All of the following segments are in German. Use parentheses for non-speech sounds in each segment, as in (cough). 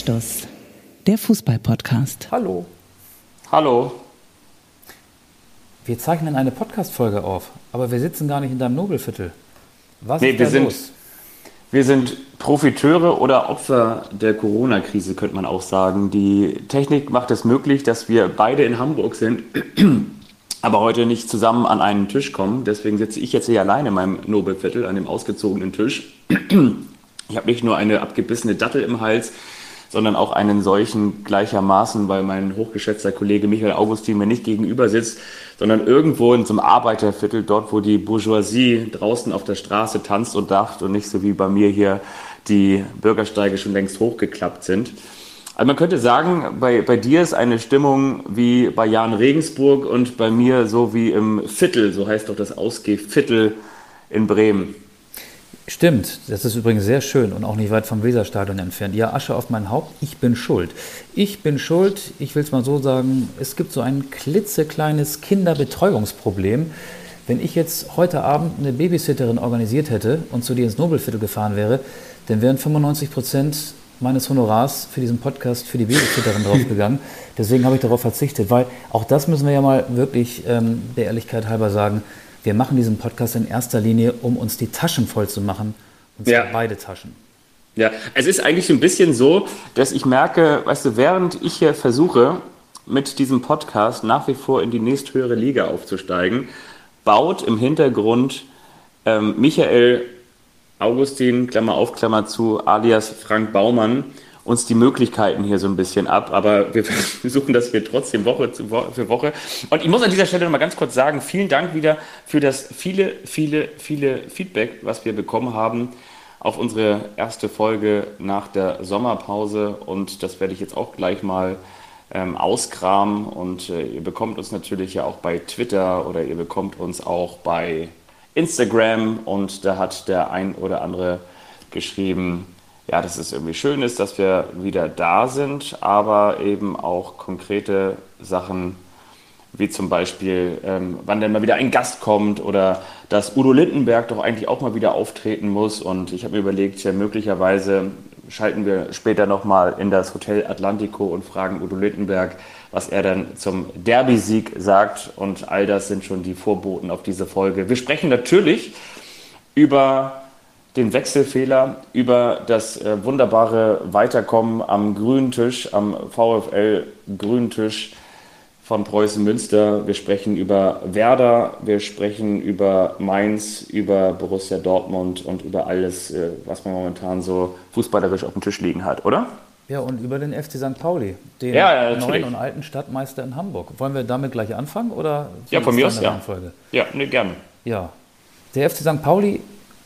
Anstoß, der Fußball-Podcast. Hallo. Hallo. Wir zeichnen eine Podcast-Folge auf, aber wir sitzen gar nicht in deinem Nobelviertel. Was nee, ist da wir los? Sind, wir sind Profiteure oder Opfer der Corona-Krise, könnte man auch sagen. Die Technik macht es möglich, dass wir beide in Hamburg sind, (clears throat) aber heute nicht zusammen an einen Tisch kommen. Deswegen sitze ich jetzt hier alleine in meinem Nobelviertel an dem ausgezogenen Tisch. (clears throat) Ich habe nicht nur eine abgebissene Dattel im Hals, sondern auch einen solchen gleichermaßen, weil mein hochgeschätzter Kollege Michael Augustin mir nicht gegenüber sitzt, sondern irgendwo in so einem Arbeiterviertel, dort, wo die Bourgeoisie draußen auf der Straße tanzt und dacht und nicht so wie bei mir hier die Bürgersteige schon längst hochgeklappt sind. Also man könnte sagen, bei, bei dir ist eine Stimmung wie bei Jan Regensburg und bei mir so wie im Viertel, so heißt doch das Ausgehviertel in Bremen. Stimmt, das ist übrigens sehr schön und auch nicht weit vom Weserstadion entfernt. Ja, Asche auf mein Haupt, ich bin schuld. Ich bin schuld, ich will es mal so sagen, es gibt so ein klitzekleines Kinderbetreuungsproblem. Wenn ich jetzt heute Abend eine Babysitterin organisiert hätte und zu dir ins Nobelviertel gefahren wäre, dann wären 95 Prozent meines Honorars für diesen Podcast für die Babysitterin draufgegangen. (laughs) Deswegen habe ich darauf verzichtet, weil auch das müssen wir ja mal wirklich ähm, der Ehrlichkeit halber sagen wir machen diesen Podcast in erster Linie, um uns die Taschen voll zu machen. Und zwar ja. beide Taschen. Ja, es ist eigentlich ein bisschen so, dass ich merke, weißt du, während ich hier versuche, mit diesem Podcast nach wie vor in die nächsthöhere Liga aufzusteigen, baut im Hintergrund ähm, Michael Augustin, Klammer auf, Klammer zu, alias Frank Baumann, uns die Möglichkeiten hier so ein bisschen ab, aber wir (laughs) versuchen das hier trotzdem Woche für Woche. Und ich muss an dieser Stelle noch mal ganz kurz sagen, vielen Dank wieder für das viele, viele, viele Feedback, was wir bekommen haben auf unsere erste Folge nach der Sommerpause. Und das werde ich jetzt auch gleich mal ähm, auskramen. Und äh, ihr bekommt uns natürlich ja auch bei Twitter oder ihr bekommt uns auch bei Instagram. Und da hat der ein oder andere geschrieben, ja, dass es irgendwie schön ist, dass wir wieder da sind, aber eben auch konkrete Sachen, wie zum Beispiel, ähm, wann denn mal wieder ein Gast kommt oder dass Udo Lindenberg doch eigentlich auch mal wieder auftreten muss. Und ich habe mir überlegt, ja, möglicherweise schalten wir später nochmal in das Hotel Atlantico und fragen Udo Lindenberg, was er dann zum Derby-Sieg sagt. Und all das sind schon die Vorboten auf diese Folge. Wir sprechen natürlich über den Wechselfehler über das äh, wunderbare Weiterkommen am grünen Tisch, am VfL grünen Tisch von Preußen Münster. Wir sprechen über Werder, wir sprechen über Mainz, über Borussia Dortmund und über alles, äh, was man momentan so fußballerisch auf dem Tisch liegen hat, oder? Ja, und über den FC St. Pauli, den ja, ja, neuen und alten Stadtmeister in Hamburg. Wollen wir damit gleich anfangen? Oder ja, von mir aus, ja. Ja, nee, gerne. Ja, der FC St. Pauli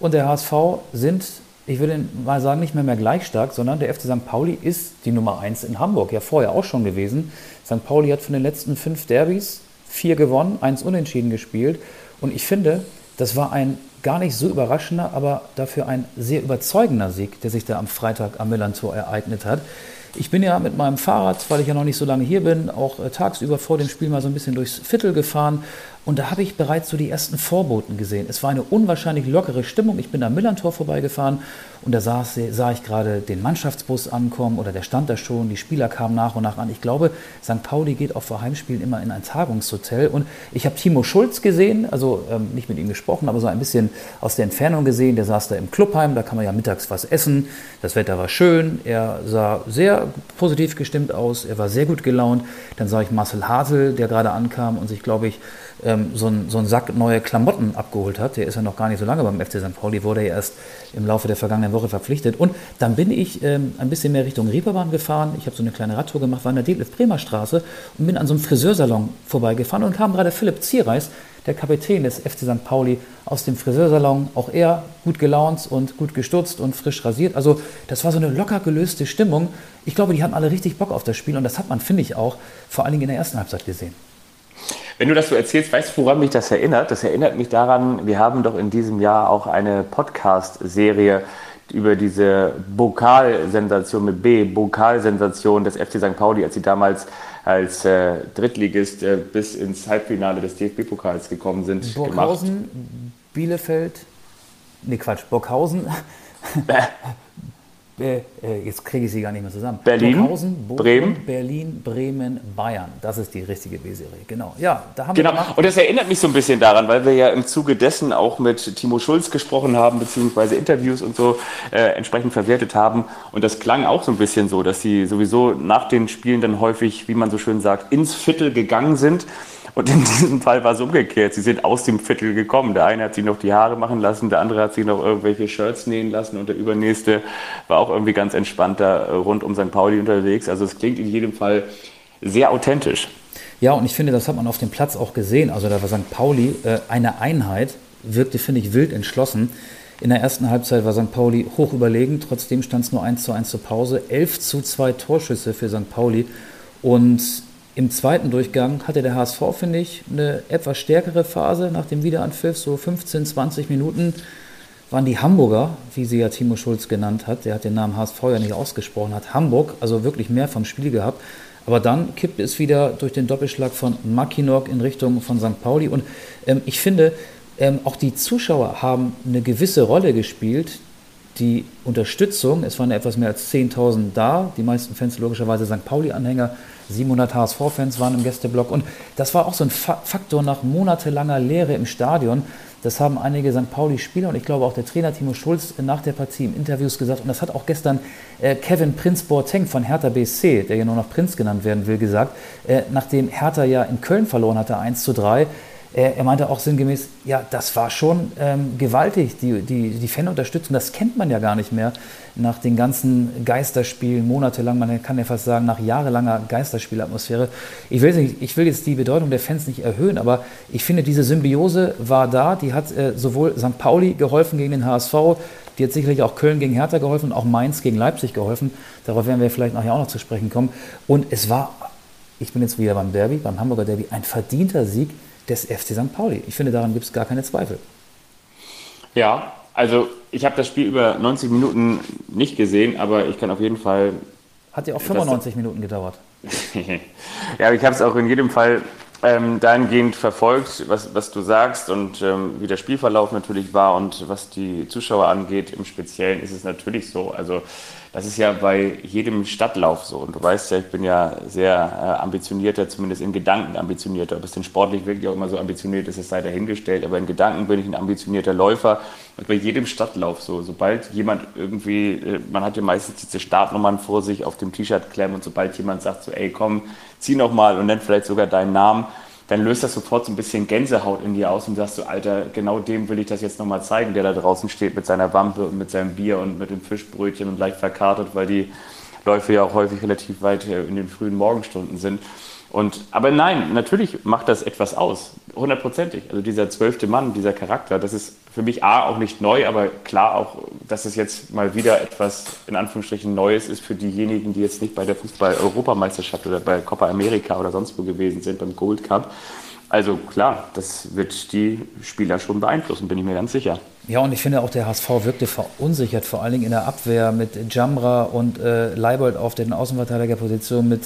und der HSV sind, ich würde mal sagen, nicht mehr mehr gleich stark, sondern der FC St. Pauli ist die Nummer 1 in Hamburg, ja vorher auch schon gewesen. St. Pauli hat von den letzten fünf Derbys vier gewonnen, eins unentschieden gespielt. Und ich finde, das war ein gar nicht so überraschender, aber dafür ein sehr überzeugender Sieg, der sich da am Freitag am Millantor ereignet hat. Ich bin ja mit meinem Fahrrad, weil ich ja noch nicht so lange hier bin, auch äh, tagsüber vor dem Spiel mal so ein bisschen durchs Viertel gefahren und da habe ich bereits so die ersten Vorboten gesehen. Es war eine unwahrscheinlich lockere Stimmung. Ich bin am Millantor vorbeigefahren und da sah, sah ich gerade den Mannschaftsbus ankommen oder der stand da schon. Die Spieler kamen nach und nach an. Ich glaube, St. Pauli geht auch vor Heimspielen immer in ein Tagungshotel. Und ich habe Timo Schulz gesehen, also ähm, nicht mit ihm gesprochen, aber so ein bisschen aus der Entfernung gesehen. Der saß da im Clubheim, da kann man ja mittags was essen. Das Wetter war schön. Er sah sehr positiv gestimmt aus. Er war sehr gut gelaunt. Dann sah ich Marcel Hasel, der gerade ankam und sich, glaube ich, ähm, so, ein, so einen Sack neue Klamotten abgeholt hat. Der ist ja noch gar nicht so lange beim FC St. Pauli, wurde ja erst im Laufe der vergangenen Woche verpflichtet. Und dann bin ich ähm, ein bisschen mehr Richtung Reeperbahn gefahren. Ich habe so eine kleine Radtour gemacht, war in der Detlef-Bremer Straße und bin an so einem Friseursalon vorbeigefahren und kam gerade Philipp Zierreis, der Kapitän des FC St. Pauli, aus dem Friseursalon. Auch er gut gelaunt und gut gestutzt und frisch rasiert. Also das war so eine locker gelöste Stimmung. Ich glaube, die hatten alle richtig Bock auf das Spiel und das hat man, finde ich, auch vor allen Dingen in der ersten Halbzeit gesehen. Wenn du das so erzählst, weißt du, woran mich das erinnert? Das erinnert mich daran, wir haben doch in diesem Jahr auch eine Podcast-Serie über diese Bokalsensation mit B, Bokalsensation des FC St. Pauli, als sie damals als äh, Drittligist äh, bis ins Halbfinale des DFB-Pokals gekommen sind. Burghausen, gemacht. Bielefeld, nee Quatsch, Burghausen, (laughs) äh, äh, jetzt kriege ich sie gar nicht mehr zusammen. Berlin, Burghausen, Bochum, Bremen. Berlin, Bremen, Bayern. Das ist die richtige B-Serie. Genau. Ja, da haben Genau, wir und das erinnert mich so ein bisschen daran, weil wir ja im Zuge dessen auch mit Timo Schulz gesprochen haben, beziehungsweise Interviews und so äh, entsprechend verwertet haben. Und das klang auch so ein bisschen so, dass sie sowieso nach den Spielen dann häufig, wie man so schön sagt, ins Viertel gegangen sind. Und in diesem Fall war es umgekehrt. Sie sind aus dem Viertel gekommen. Der eine hat sich noch die Haare machen lassen, der andere hat sich noch irgendwelche Shirts nähen lassen und der übernächste war auch irgendwie ganz entspannt da äh, rund um St. Pauli unterwegs. Also es klingt in jedem Fall sehr authentisch. Ja, und ich finde, das hat man auf dem Platz auch gesehen. Also da war St. Pauli äh, eine Einheit, wirkte, finde ich, wild entschlossen. In der ersten Halbzeit war St. Pauli hoch überlegen, trotzdem stand es nur 1 zu 1 zur Pause. 11 zu 2 Torschüsse für St. Pauli. Und im zweiten Durchgang hatte der HSV, finde ich, eine etwas stärkere Phase nach dem Wiederanpfiff, so 15, 20 Minuten waren die Hamburger, wie sie ja Timo Schulz genannt hat, der hat den Namen HSV ja nicht ausgesprochen, hat Hamburg also wirklich mehr vom Spiel gehabt. Aber dann kippte es wieder durch den Doppelschlag von Mackinock in Richtung von St. Pauli. Und ähm, ich finde, ähm, auch die Zuschauer haben eine gewisse Rolle gespielt. Die Unterstützung, es waren etwas mehr als 10.000 da, die meisten Fans logischerweise St. Pauli-Anhänger, 700 HSV-Fans waren im Gästeblock. Und das war auch so ein Fa Faktor nach monatelanger Lehre im Stadion. Das haben einige St. Pauli-Spieler und ich glaube auch der Trainer Timo Schulz nach der Partie im Interviews gesagt. Und das hat auch gestern äh, Kevin Prinz Boateng von Hertha BSC, der ja nur noch Prinz genannt werden will, gesagt. Äh, nachdem Hertha ja in Köln verloren hatte, 1 zu 3, äh, er meinte auch sinngemäß, ja, das war schon ähm, gewaltig, die, die, die Fanunterstützung, das kennt man ja gar nicht mehr nach den ganzen Geisterspielen, monatelang, man kann ja fast sagen, nach jahrelanger Geisterspielatmosphäre. Ich will, ich will jetzt die Bedeutung der Fans nicht erhöhen, aber ich finde, diese Symbiose war da, die hat äh, sowohl St. Pauli geholfen gegen den HSV, die hat sicherlich auch Köln gegen Hertha geholfen und auch Mainz gegen Leipzig geholfen. Darauf werden wir vielleicht nachher auch noch zu sprechen kommen. Und es war, ich bin jetzt wieder beim Derby, beim Hamburger Derby, ein verdienter Sieg des FC St. Pauli. Ich finde, daran gibt es gar keine Zweifel. Ja, also ich habe das Spiel über 90 Minuten nicht gesehen, aber ich kann auf jeden Fall. Hat ja auch 95 Minuten gedauert. (laughs) ja, ich habe es auch in jedem Fall ähm, dahingehend verfolgt, was, was du sagst und ähm, wie der Spielverlauf natürlich war und was die Zuschauer angeht. Im Speziellen ist es natürlich so. Also das ist ja bei jedem Stadtlauf so. Und du weißt ja, ich bin ja sehr äh, ambitionierter, zumindest in Gedanken ambitionierter. Ob es denn sportlich wirklich auch immer so ambitioniert ist, es sei dahingestellt. Aber in Gedanken bin ich ein ambitionierter Läufer. Und bei jedem Stadtlauf so. Sobald jemand irgendwie, äh, man hat ja meistens diese Startnummern vor sich auf dem T-Shirt klemmen und sobald jemand sagt so, ey komm, zieh noch mal und nennt vielleicht sogar deinen Namen, dann löst das sofort so ein bisschen Gänsehaut in dir aus und sagst du, Alter, genau dem will ich das jetzt nochmal zeigen, der da draußen steht mit seiner Wampe und mit seinem Bier und mit dem Fischbrötchen und leicht verkartet, weil die Läufe ja auch häufig relativ weit äh, in den frühen Morgenstunden sind. Und, aber nein, natürlich macht das etwas aus, hundertprozentig. Also dieser zwölfte Mann, dieser Charakter, das ist für mich A auch nicht neu, aber klar auch, dass es jetzt mal wieder etwas in Anführungsstrichen Neues ist für diejenigen, die jetzt nicht bei der Fußball-Europameisterschaft oder bei Copa America oder sonst wo gewesen sind, beim Gold Cup. Also klar, das wird die Spieler schon beeinflussen, bin ich mir ganz sicher. Ja, und ich finde auch, der HSV wirkte verunsichert, vor allen Dingen in der Abwehr mit Jamra und äh, Leibold auf den Außenverteidigerpositionen, mit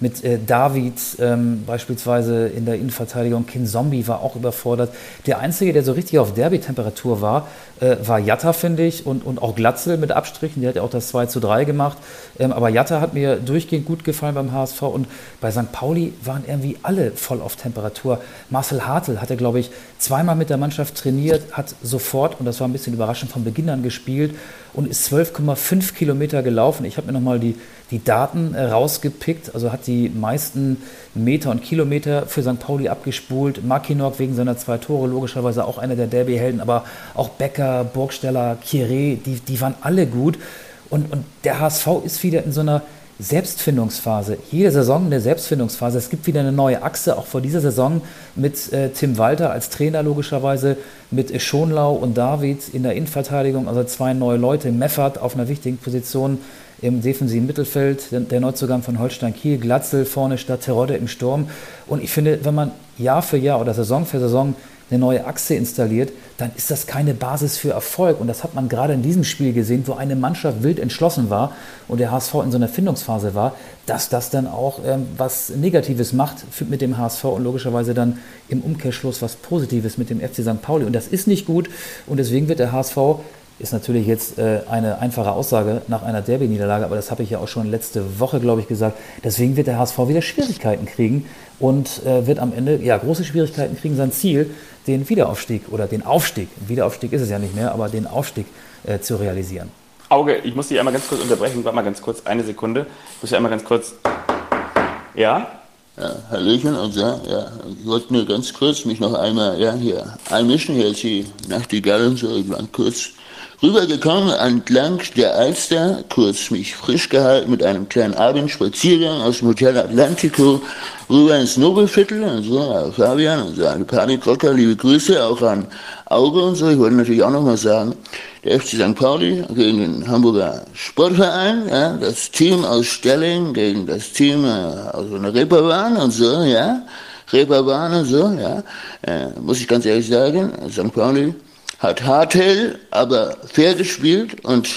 mit äh, David ähm, beispielsweise in der Innenverteidigung. Kin Zombie war auch überfordert. Der Einzige, der so richtig auf Derby-Temperatur war, äh, war Jatta, finde ich, und, und auch Glatzel mit Abstrichen. Der hat ja auch das 2 zu 3 gemacht. Ähm, aber Jatta hat mir durchgehend gut gefallen beim HSV. Und bei St. Pauli waren irgendwie alle voll auf Temperatur. Marcel Hartl hatte, glaube ich, zweimal mit der Mannschaft trainiert, hat sofort, und das war ein bisschen überraschend, von Beginn an gespielt und ist 12,5 Kilometer gelaufen. Ich habe mir nochmal die, die Daten äh, rausgepickt, also hat die meisten Meter und Kilometer für St. Pauli abgespult. Mackinock wegen seiner zwei Tore, logischerweise auch einer der Derby-Helden, aber auch Becker, Burgsteller, Kire, die, die waren alle gut. Und, und der HSV ist wieder in so einer Selbstfindungsphase. Jede Saison eine Selbstfindungsphase. Es gibt wieder eine neue Achse, auch vor dieser Saison mit äh, Tim Walter als Trainer logischerweise, mit Schonlau und David in der Innenverteidigung, also zwei neue Leute. Meffert auf einer wichtigen Position im defensiven Mittelfeld, der, Neuzugang von Holstein Kiel, Glatzel vorne statt Terodde im Sturm. Und ich finde, wenn man Jahr für Jahr oder Saison für Saison eine neue Achse installiert, dann ist das keine Basis für Erfolg. Und das hat man gerade in diesem Spiel gesehen, wo eine Mannschaft wild entschlossen war und der HSV in so einer Findungsphase war, dass das dann auch ähm, was Negatives macht mit dem HSV und logischerweise dann im Umkehrschluss was Positives mit dem FC St. Pauli. Und das ist nicht gut und deswegen wird der HSV ist natürlich jetzt äh, eine einfache Aussage nach einer Derby-Niederlage, aber das habe ich ja auch schon letzte Woche, glaube ich, gesagt. Deswegen wird der HSV wieder Schwierigkeiten kriegen und äh, wird am Ende ja große Schwierigkeiten kriegen, sein Ziel, den Wiederaufstieg oder den Aufstieg, Wiederaufstieg ist es ja nicht mehr, aber den Aufstieg äh, zu realisieren. Auge, ich muss dich einmal ganz kurz unterbrechen, warte mal ganz kurz, eine Sekunde. Ich muss ja einmal ganz kurz. Ja? Ja, Hallöchen und ja, ja, ich wollte nur ganz kurz mich noch einmal, ja, hier einmischen, hier ist die Nachtigall und so, ich war kurz rübergekommen entlang der Alster, kurz mich frisch gehalten mit einem kleinen Abendspaziergang aus dem Hotel Atlantico rüber ins Nobelviertel und so, ja, Fabian und so, eine Panikrocker, liebe Grüße auch an Auge und so. Ich wollte natürlich auch nochmal sagen, der FC St. Pauli gegen den Hamburger Sportverein, ja, das Team aus Stelling gegen das Team äh, aus einer Reeperbahn und so, ja, Reeperbahn und so, ja, äh, muss ich ganz ehrlich sagen, St. Pauli hat Hartel aber fair gespielt und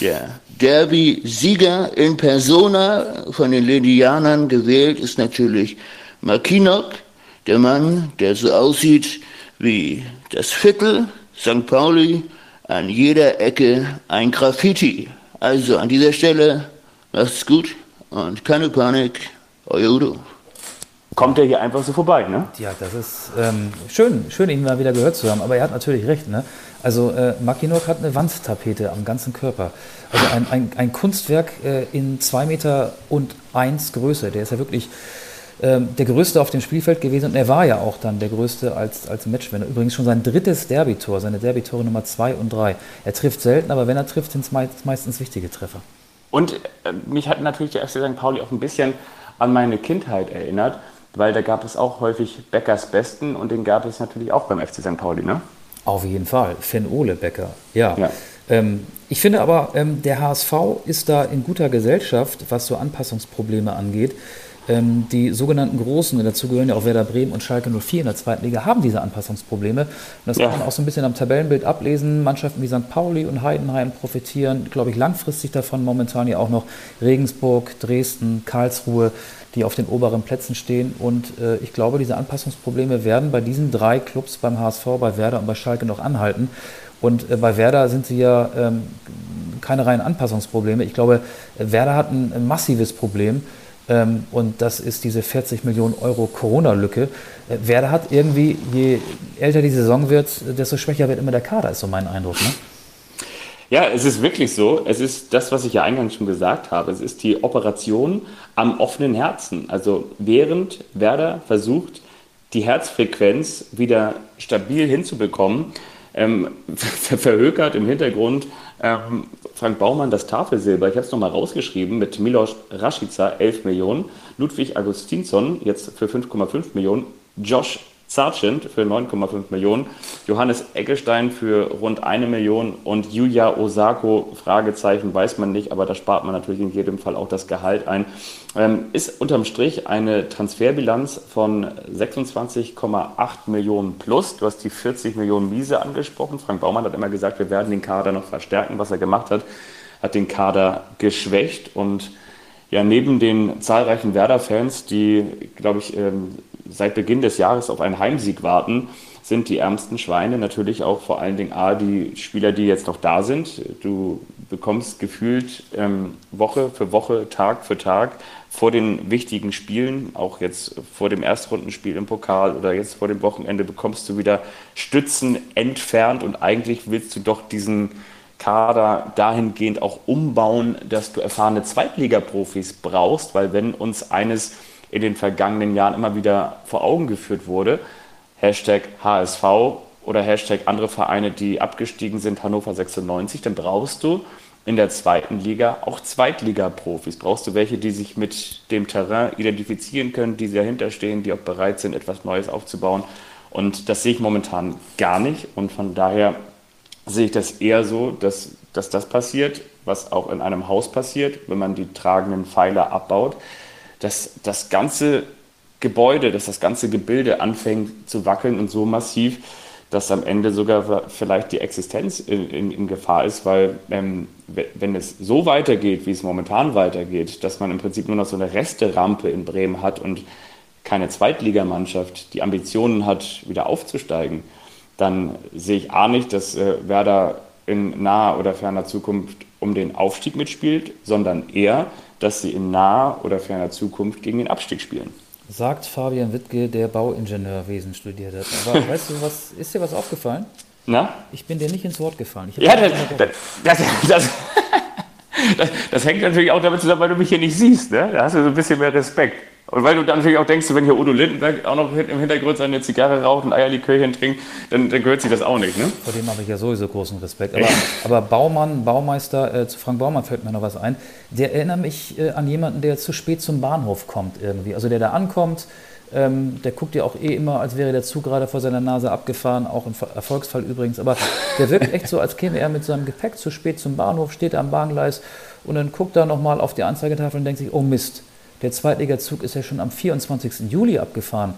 der Derby-Sieger in Persona von den Ledianern gewählt ist natürlich Makinok, der Mann, der so aussieht wie das Viertel St. Pauli, an jeder Ecke ein Graffiti. Also an dieser Stelle macht's gut und keine Panik, euer Udo kommt er hier einfach so vorbei, ne? Ja, das ist ähm, schön, schön, ihn mal wieder gehört zu haben. Aber er hat natürlich recht, ne? Also äh, Makinok hat eine Wandtapete am ganzen Körper. Also ein, ein, ein Kunstwerk äh, in zwei Meter und eins Größe. Der ist ja wirklich ähm, der Größte auf dem Spielfeld gewesen und er war ja auch dann der Größte als, als Matchwinner. Übrigens schon sein drittes Derby-Tor, seine Derby-Tore Nummer zwei und drei. Er trifft selten, aber wenn er trifft, sind es meist, meistens wichtige Treffer. Und äh, mich hat natürlich der FC St. Pauli auch ein bisschen an meine Kindheit erinnert weil da gab es auch häufig Beckers Besten und den gab es natürlich auch beim FC St. Pauli, ne? Auf jeden Fall, Finn Ole Becker, ja. ja. Ähm, ich finde aber, ähm, der HSV ist da in guter Gesellschaft, was so Anpassungsprobleme angeht. Ähm, die sogenannten Großen, und dazu gehören ja auch Werder Bremen und Schalke 04 in der zweiten Liga, haben diese Anpassungsprobleme. Und das ja. kann man auch so ein bisschen am Tabellenbild ablesen. Mannschaften wie St. Pauli und Heidenheim profitieren, glaube ich, langfristig davon. Momentan ja auch noch Regensburg, Dresden, Karlsruhe die auf den oberen Plätzen stehen. Und äh, ich glaube, diese Anpassungsprobleme werden bei diesen drei Clubs, beim HSV, bei Werder und bei Schalke noch anhalten. Und äh, bei Werder sind sie ja ähm, keine reinen Anpassungsprobleme. Ich glaube, Werder hat ein, ein massives Problem. Ähm, und das ist diese 40 Millionen Euro Corona-Lücke. Äh, Werder hat irgendwie, je älter die Saison wird, desto schwächer wird immer der Kader, ist so mein Eindruck. Ne? Ja, es ist wirklich so. Es ist das, was ich ja eingangs schon gesagt habe. Es ist die Operation am offenen Herzen. Also während Werder versucht, die Herzfrequenz wieder stabil hinzubekommen, ähm, (laughs) verhökert im Hintergrund ähm, Frank Baumann das Tafelsilber. Ich habe es nochmal rausgeschrieben mit Milos Rashica 11 Millionen, Ludwig Augustinsson jetzt für 5,5 Millionen, Josh Sargent für 9,5 Millionen, Johannes Eggestein für rund eine Million und Yuya Osako, Fragezeichen, weiß man nicht, aber da spart man natürlich in jedem Fall auch das Gehalt ein. Ähm, ist unterm Strich eine Transferbilanz von 26,8 Millionen plus. Du hast die 40 Millionen Miese angesprochen. Frank Baumann hat immer gesagt, wir werden den Kader noch verstärken. Was er gemacht hat, hat den Kader geschwächt und ja, neben den zahlreichen Werder-Fans, die, glaube ich, ähm, seit Beginn des Jahres auf einen Heimsieg warten, sind die ärmsten Schweine natürlich auch vor allen Dingen A, die Spieler, die jetzt noch da sind. Du bekommst gefühlt ähm, Woche für Woche, Tag für Tag vor den wichtigen Spielen, auch jetzt vor dem Erstrundenspiel im Pokal oder jetzt vor dem Wochenende, bekommst du wieder Stützen entfernt und eigentlich willst du doch diesen Kader dahingehend auch umbauen, dass du erfahrene Zweitligaprofis brauchst, weil wenn uns eines in den vergangenen Jahren immer wieder vor Augen geführt wurde. Hashtag HSV oder Hashtag andere Vereine, die abgestiegen sind, Hannover 96, dann brauchst du in der zweiten Liga auch Zweitliga-Profis. Brauchst du welche, die sich mit dem Terrain identifizieren können, die dahinter stehen, die auch bereit sind, etwas Neues aufzubauen. Und das sehe ich momentan gar nicht. Und von daher sehe ich das eher so, dass, dass das passiert, was auch in einem Haus passiert, wenn man die tragenden Pfeiler abbaut dass das ganze Gebäude, dass das ganze Gebilde anfängt zu wackeln und so massiv, dass am Ende sogar vielleicht die Existenz in, in, in Gefahr ist, weil ähm, wenn es so weitergeht, wie es momentan weitergeht, dass man im Prinzip nur noch so eine Resterampe in Bremen hat und keine Zweitligamannschaft die Ambitionen hat, wieder aufzusteigen, dann sehe ich A nicht, dass äh, Werder in naher oder ferner Zukunft um den Aufstieg mitspielt, sondern eher, dass sie in naher oder ferner Zukunft gegen den Abstieg spielen. Sagt Fabian Wittke, der Bauingenieurwesen studiert hat. Aber (laughs) weißt du, was ist dir was aufgefallen? Na? Ich bin dir nicht ins Wort gefallen. ja, das, das, das, das (laughs) das, das, hängt natürlich auch damit zusammen, weil du mich hier nicht siehst. Ne? Da hast du so ein bisschen mehr Respekt. Und weil du dann natürlich auch denkst, wenn hier Udo Lindenberg auch noch im Hintergrund seine Zigarre raucht und Eierlikörchen trinkt, dann, dann gehört sich das auch nicht. Ne? Vor dem habe ich ja sowieso großen Respekt. Aber, aber Baumann, Baumeister, äh, zu Frank Baumann fällt mir noch was ein. Der erinnert mich äh, an jemanden, der zu spät zum Bahnhof kommt irgendwie. Also der da ankommt, ähm, der guckt ja auch eh immer, als wäre der Zug gerade vor seiner Nase abgefahren, auch im Erfolgsfall übrigens. Aber der wirkt echt so, als käme er mit seinem Gepäck zu spät zum Bahnhof, steht am Bahngleis und dann guckt er nochmal auf die Anzeigetafel und denkt sich, oh Mist, der Zweitligazug ist ja schon am 24. Juli abgefahren.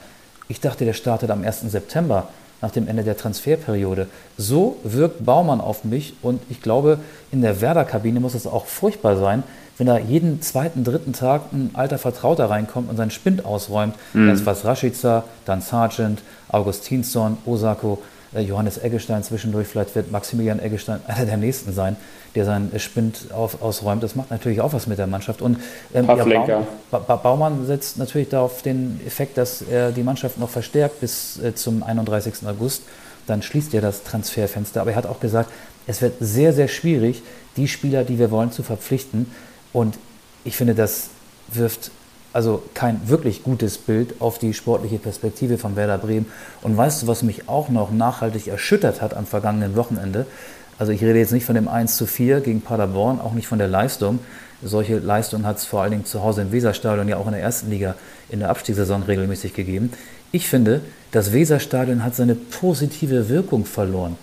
Ich dachte, der startet am 1. September nach dem Ende der Transferperiode. So wirkt Baumann auf mich und ich glaube, in der Werder-Kabine muss es auch furchtbar sein, wenn da jeden zweiten, dritten Tag ein alter Vertrauter reinkommt und seinen Spind ausräumt. Mhm. Erst was Rashica, dann Sargent, Augustinsson, Osako, äh, Johannes Eggestein zwischendurch. Vielleicht wird Maximilian Eggestein (laughs) einer der nächsten sein, der seinen Spind auf, ausräumt. Das macht natürlich auch was mit der Mannschaft. Und ähm, ja, Baum, ba Baumann setzt natürlich darauf den Effekt, dass er die Mannschaft noch verstärkt bis äh, zum 31. August. Dann schließt er das Transferfenster. Aber er hat auch gesagt, es wird sehr, sehr schwierig, die Spieler, die wir wollen, zu verpflichten. Und ich finde, das wirft also kein wirklich gutes Bild auf die sportliche Perspektive von Werder Bremen. Und weißt du, was mich auch noch nachhaltig erschüttert hat am vergangenen Wochenende? Also ich rede jetzt nicht von dem 1 zu 4 gegen Paderborn, auch nicht von der Leistung. Solche Leistungen hat es vor allen Dingen zu Hause im Weserstadion ja auch in der ersten Liga in der Abstiegssaison regelmäßig gegeben. Ich finde, das Weserstadion hat seine positive Wirkung verloren.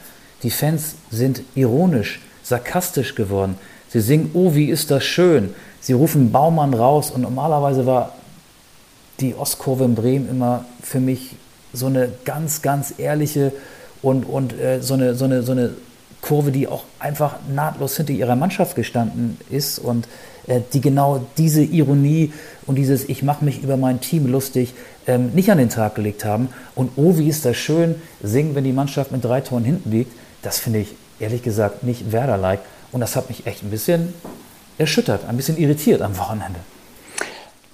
Die Fans sind ironisch, sarkastisch geworden. Sie singen, oh, wie ist das schön. Sie rufen Baumann raus und normalerweise war die Ostkurve in Bremen immer für mich so eine ganz, ganz ehrliche und, und äh, so, eine, so, eine, so eine Kurve, die auch einfach nahtlos hinter ihrer Mannschaft gestanden ist und äh, die genau diese Ironie und dieses Ich mache mich über mein Team lustig ähm, nicht an den Tag gelegt haben. Und oh, wie ist das schön, singen, wenn die Mannschaft mit drei Toren hinten liegt. Das finde ich ehrlich gesagt nicht Werder-like. Und das hat mich echt ein bisschen erschüttert, ein bisschen irritiert am Wochenende.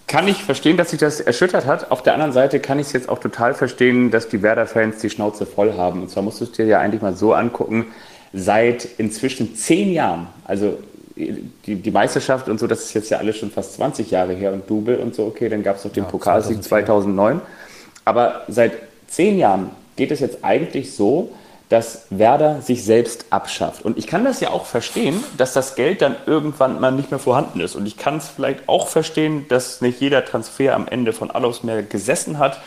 Kann ich verstehen, dass sich das erschüttert hat. Auf der anderen Seite kann ich es jetzt auch total verstehen, dass die Werder-Fans die Schnauze voll haben. Und zwar musst du es dir ja eigentlich mal so angucken, seit inzwischen zehn Jahren, also die, die Meisterschaft und so, das ist jetzt ja alles schon fast 20 Jahre her und Double und so, okay, dann gab es noch den ja, Pokalsieg 2009. Aber seit zehn Jahren geht es jetzt eigentlich so, dass Werder sich selbst abschafft. Und ich kann das ja auch verstehen, dass das Geld dann irgendwann mal nicht mehr vorhanden ist. Und ich kann es vielleicht auch verstehen, dass nicht jeder Transfer am Ende von Allos mehr gesessen hat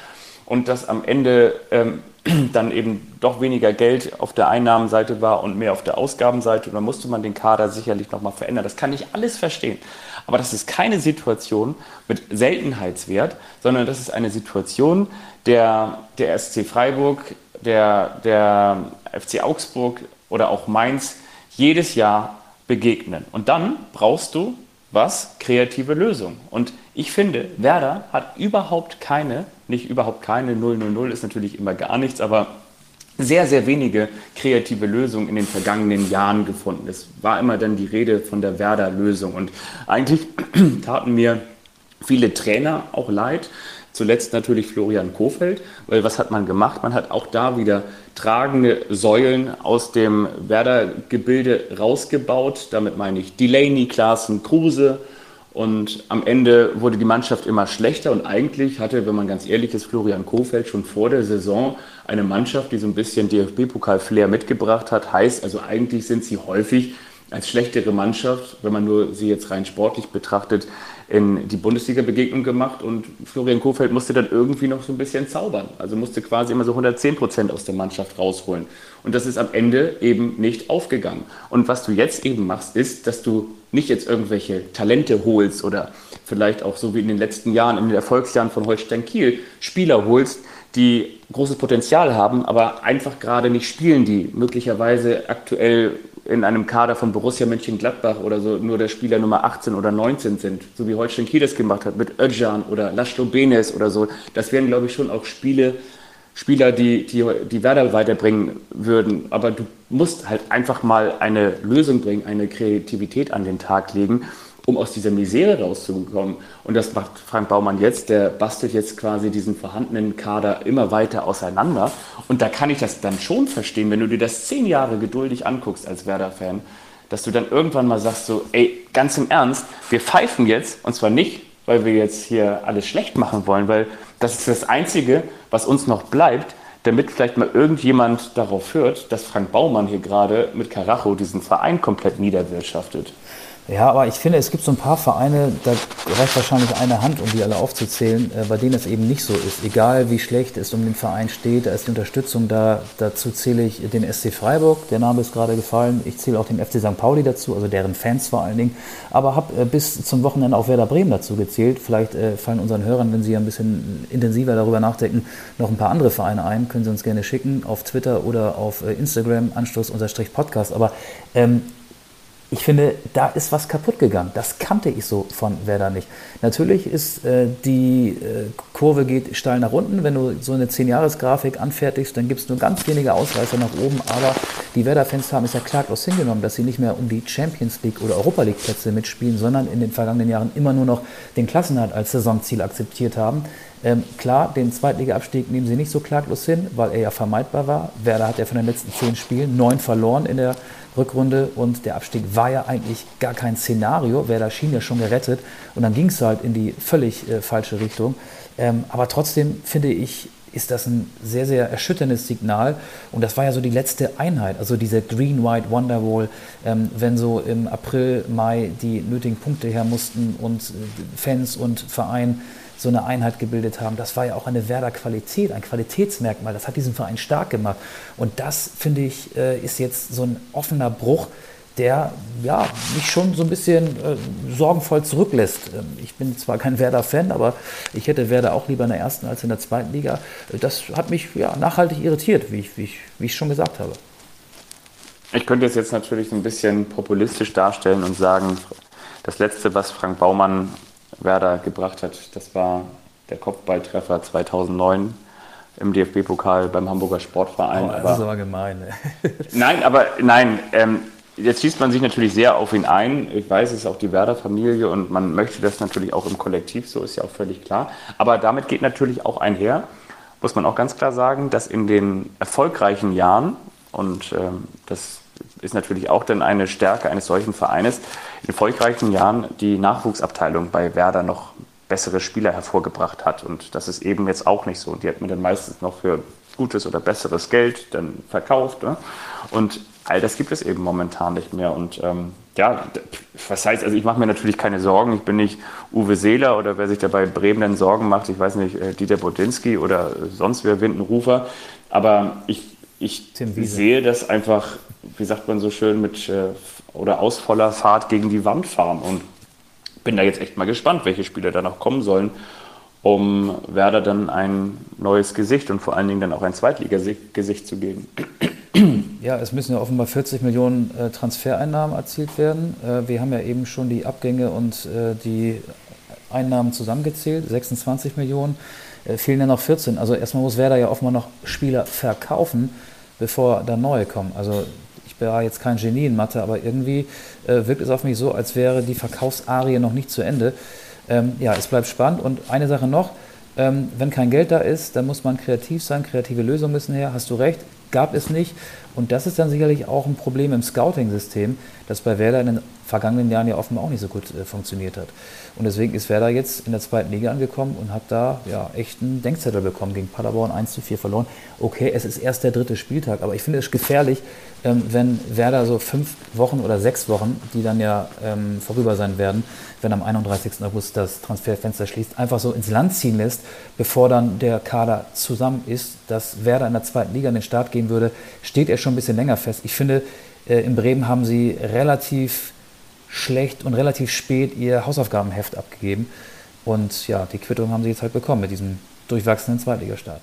und dass am Ende ähm, (clears throat) dann eben doch weniger Geld auf der Einnahmenseite war und mehr auf der Ausgabenseite. Und dann musste man den Kader sicherlich nochmal verändern. Das kann ich alles verstehen. Aber das ist keine Situation mit Seltenheitswert, sondern das ist eine Situation, der der SC Freiburg der, der FC Augsburg oder auch Mainz jedes Jahr begegnen. Und dann brauchst du was? Kreative Lösungen. Und ich finde, Werder hat überhaupt keine, nicht überhaupt keine, 000 ist natürlich immer gar nichts, aber sehr, sehr wenige kreative Lösungen in den vergangenen Jahren gefunden. Es war immer dann die Rede von der Werder-Lösung. Und eigentlich (clears throat) taten mir viele Trainer auch leid, Zuletzt natürlich Florian Kofeld, weil was hat man gemacht? Man hat auch da wieder tragende Säulen aus dem Werder-Gebilde rausgebaut. Damit meine ich Delaney, Klaassen, Kruse. Und am Ende wurde die Mannschaft immer schlechter und eigentlich hatte, wenn man ganz ehrlich ist, Florian Kofeld schon vor der Saison eine Mannschaft, die so ein bisschen DFB-Pokal-Flair mitgebracht hat. Heißt also, eigentlich sind sie häufig als schlechtere Mannschaft, wenn man nur sie jetzt rein sportlich betrachtet, in die Bundesliga-Begegnung gemacht und Florian Kofeld musste dann irgendwie noch so ein bisschen zaubern. Also musste quasi immer so 110 Prozent aus der Mannschaft rausholen. Und das ist am Ende eben nicht aufgegangen. Und was du jetzt eben machst, ist, dass du nicht jetzt irgendwelche Talente holst oder vielleicht auch so wie in den letzten Jahren, in den Erfolgsjahren von Holstein Kiel, Spieler holst, die großes Potenzial haben, aber einfach gerade nicht spielen, die möglicherweise aktuell in einem Kader von Borussia Mönchengladbach oder so nur der Spieler Nummer 18 oder 19 sind, so wie Holstein Kiel das gemacht hat mit Özcan oder Laszlo Benes oder so. Das wären, glaube ich, schon auch Spiele, Spieler, die, die, die Werder weiterbringen würden. Aber du musst halt einfach mal eine Lösung bringen, eine Kreativität an den Tag legen, um aus dieser Misere rauszukommen. Und das macht Frank Baumann jetzt. Der bastelt jetzt quasi diesen vorhandenen Kader immer weiter auseinander. Und da kann ich das dann schon verstehen, wenn du dir das zehn Jahre geduldig anguckst als Werder-Fan, dass du dann irgendwann mal sagst so, ey, ganz im Ernst, wir pfeifen jetzt, und zwar nicht, weil wir jetzt hier alles schlecht machen wollen, weil das ist das Einzige, was uns noch bleibt, damit vielleicht mal irgendjemand darauf hört, dass Frank Baumann hier gerade mit Carajo diesen Verein komplett niederwirtschaftet. Ja, aber ich finde, es gibt so ein paar Vereine, da reicht wahrscheinlich eine Hand, um die alle aufzuzählen, äh, bei denen es eben nicht so ist. Egal wie schlecht es um den Verein steht, da ist die Unterstützung da. Dazu zähle ich den SC Freiburg, der Name ist gerade gefallen. Ich zähle auch den FC St. Pauli dazu, also deren Fans vor allen Dingen. Aber habe äh, bis zum Wochenende auch Werder Bremen dazu gezählt. Vielleicht äh, fallen unseren Hörern, wenn sie ein bisschen intensiver darüber nachdenken, noch ein paar andere Vereine ein. Können sie uns gerne schicken auf Twitter oder auf Instagram, Anstoß-Podcast. Aber ähm, ich finde, da ist was kaputt gegangen. Das kannte ich so von Werder nicht. Natürlich ist äh, die äh, Kurve geht steil nach unten. Wenn du so eine 10-Jahres-Grafik anfertigst, dann gibt es nur ganz wenige Ausreißer nach oben. Aber die Werder-Fans haben es ja klaglos hingenommen, dass sie nicht mehr um die Champions League oder Europa League-Plätze mitspielen, sondern in den vergangenen Jahren immer nur noch den Klassenhalt als Saisonziel akzeptiert haben. Ähm, klar, den Zweitliga-Abstieg nehmen sie nicht so klaglos hin, weil er ja vermeidbar war. Werder hat ja von den letzten zehn Spielen neun verloren in der Rückrunde und der Abstieg war ja eigentlich gar kein Szenario. Werder schien ja schon gerettet und dann ging es halt in die völlig äh, falsche Richtung. Ähm, aber trotzdem finde ich, ist das ein sehr, sehr erschütterndes Signal. Und das war ja so die letzte Einheit, also diese Green-White Wonderwall, ähm, wenn so im April, Mai die nötigen Punkte her mussten und äh, Fans und Verein so eine Einheit gebildet haben. Das war ja auch eine Werder-Qualität, ein Qualitätsmerkmal. Das hat diesen Verein stark gemacht. Und das, finde ich, äh, ist jetzt so ein offener Bruch, der ja, mich schon so ein bisschen äh, sorgenvoll zurücklässt. Ähm, ich bin zwar kein Werder-Fan, aber ich hätte Werder auch lieber in der ersten als in der zweiten Liga. Das hat mich ja, nachhaltig irritiert, wie ich, wie, ich, wie ich schon gesagt habe. Ich könnte es jetzt natürlich ein bisschen populistisch darstellen und sagen, das Letzte, was Frank Baumann Werder gebracht hat. Das war der Kopfballtreffer 2009 im DFB-Pokal beim Hamburger Sportverein. Oh, das aber, ist aber gemein. (laughs) nein, aber nein, ähm, jetzt schießt man sich natürlich sehr auf ihn ein. Ich weiß, es ist auch die Werder-Familie und man möchte das natürlich auch im Kollektiv, so ist ja auch völlig klar. Aber damit geht natürlich auch einher, muss man auch ganz klar sagen, dass in den erfolgreichen Jahren, und ähm, das ist natürlich auch dann eine Stärke eines solchen Vereines, in erfolgreichen Jahren die Nachwuchsabteilung bei Werder noch bessere Spieler hervorgebracht hat. Und das ist eben jetzt auch nicht so. Und die hat man dann meistens noch für gutes oder besseres Geld dann verkauft. Ne? Und all das gibt es eben momentan nicht mehr. Und ähm, ja, was heißt, also ich mache mir natürlich keine Sorgen. Ich bin nicht Uwe Seeler oder wer sich dabei Bremen dann Sorgen macht, ich weiß nicht, äh, Dieter Bodinski oder sonst wer Windenrufer. Aber ich, ich sehe das einfach, wie sagt man so schön, mit äh, oder aus voller Fahrt gegen die Wand fahren. Und bin da jetzt echt mal gespannt, welche Spieler da noch kommen sollen, um Werder dann ein neues Gesicht und vor allen Dingen dann auch ein Zweitligagesicht zu geben. Ja, es müssen ja offenbar 40 Millionen äh, Transfereinnahmen erzielt werden. Äh, wir haben ja eben schon die Abgänge und äh, die Einnahmen zusammengezählt, 26 Millionen. Äh, fehlen ja noch 14. Also erstmal muss Werder ja offenbar noch Spieler verkaufen, bevor da neue kommen. Also war jetzt kein Genie in Mathe, aber irgendwie äh, wirkt es auf mich so, als wäre die Verkaufsarie noch nicht zu Ende. Ähm, ja, es bleibt spannend. Und eine Sache noch, ähm, wenn kein Geld da ist, dann muss man kreativ sein, kreative Lösungen müssen her, hast du recht, gab es nicht. Und das ist dann sicherlich auch ein Problem im Scouting-System, das bei Werder in den vergangenen Jahren ja offenbar auch nicht so gut äh, funktioniert hat. Und deswegen ist Werder jetzt in der zweiten Liga angekommen und hat da ja echt einen Denkzettel bekommen gegen Paderborn 1 zu 4 verloren. Okay, es ist erst der dritte Spieltag, aber ich finde es gefährlich, ähm, wenn Werder so fünf Wochen oder sechs Wochen, die dann ja ähm, vorüber sein werden, wenn am 31. August das Transferfenster schließt, einfach so ins Land ziehen lässt, bevor dann der Kader zusammen ist, dass Werder in der zweiten Liga an den Start gehen würde, steht er schon ein bisschen länger fest. Ich finde, äh, in Bremen haben sie relativ schlecht und relativ spät ihr Hausaufgabenheft abgegeben. Und ja, die Quittung haben sie jetzt halt bekommen mit diesem durchwachsenen Zweitligastart.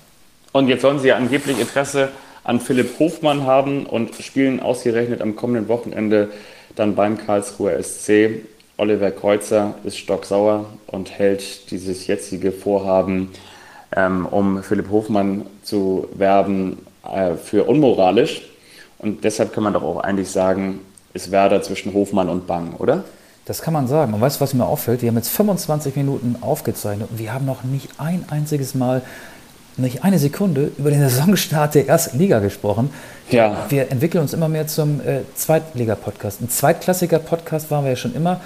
Und jetzt sollen sie ja angeblich Interesse an Philipp Hofmann haben und spielen ausgerechnet am kommenden Wochenende dann beim Karlsruher SC. Oliver Kreuzer ist stocksauer und hält dieses jetzige Vorhaben ähm, um Philipp Hofmann zu werben äh, für unmoralisch. Und deshalb kann man doch auch eigentlich sagen, ist Werder zwischen Hofmann und Bang, oder? Das kann man sagen. Und weißt du, was mir auffällt? Wir haben jetzt 25 Minuten aufgezeichnet und wir haben noch nicht ein einziges Mal, nicht eine Sekunde über den (laughs) Saisonstart der ersten Liga gesprochen. Ja. Wir entwickeln uns immer mehr zum äh, Zweitliga-Podcast. Ein Zweitklassiker-Podcast waren wir ja schon immer,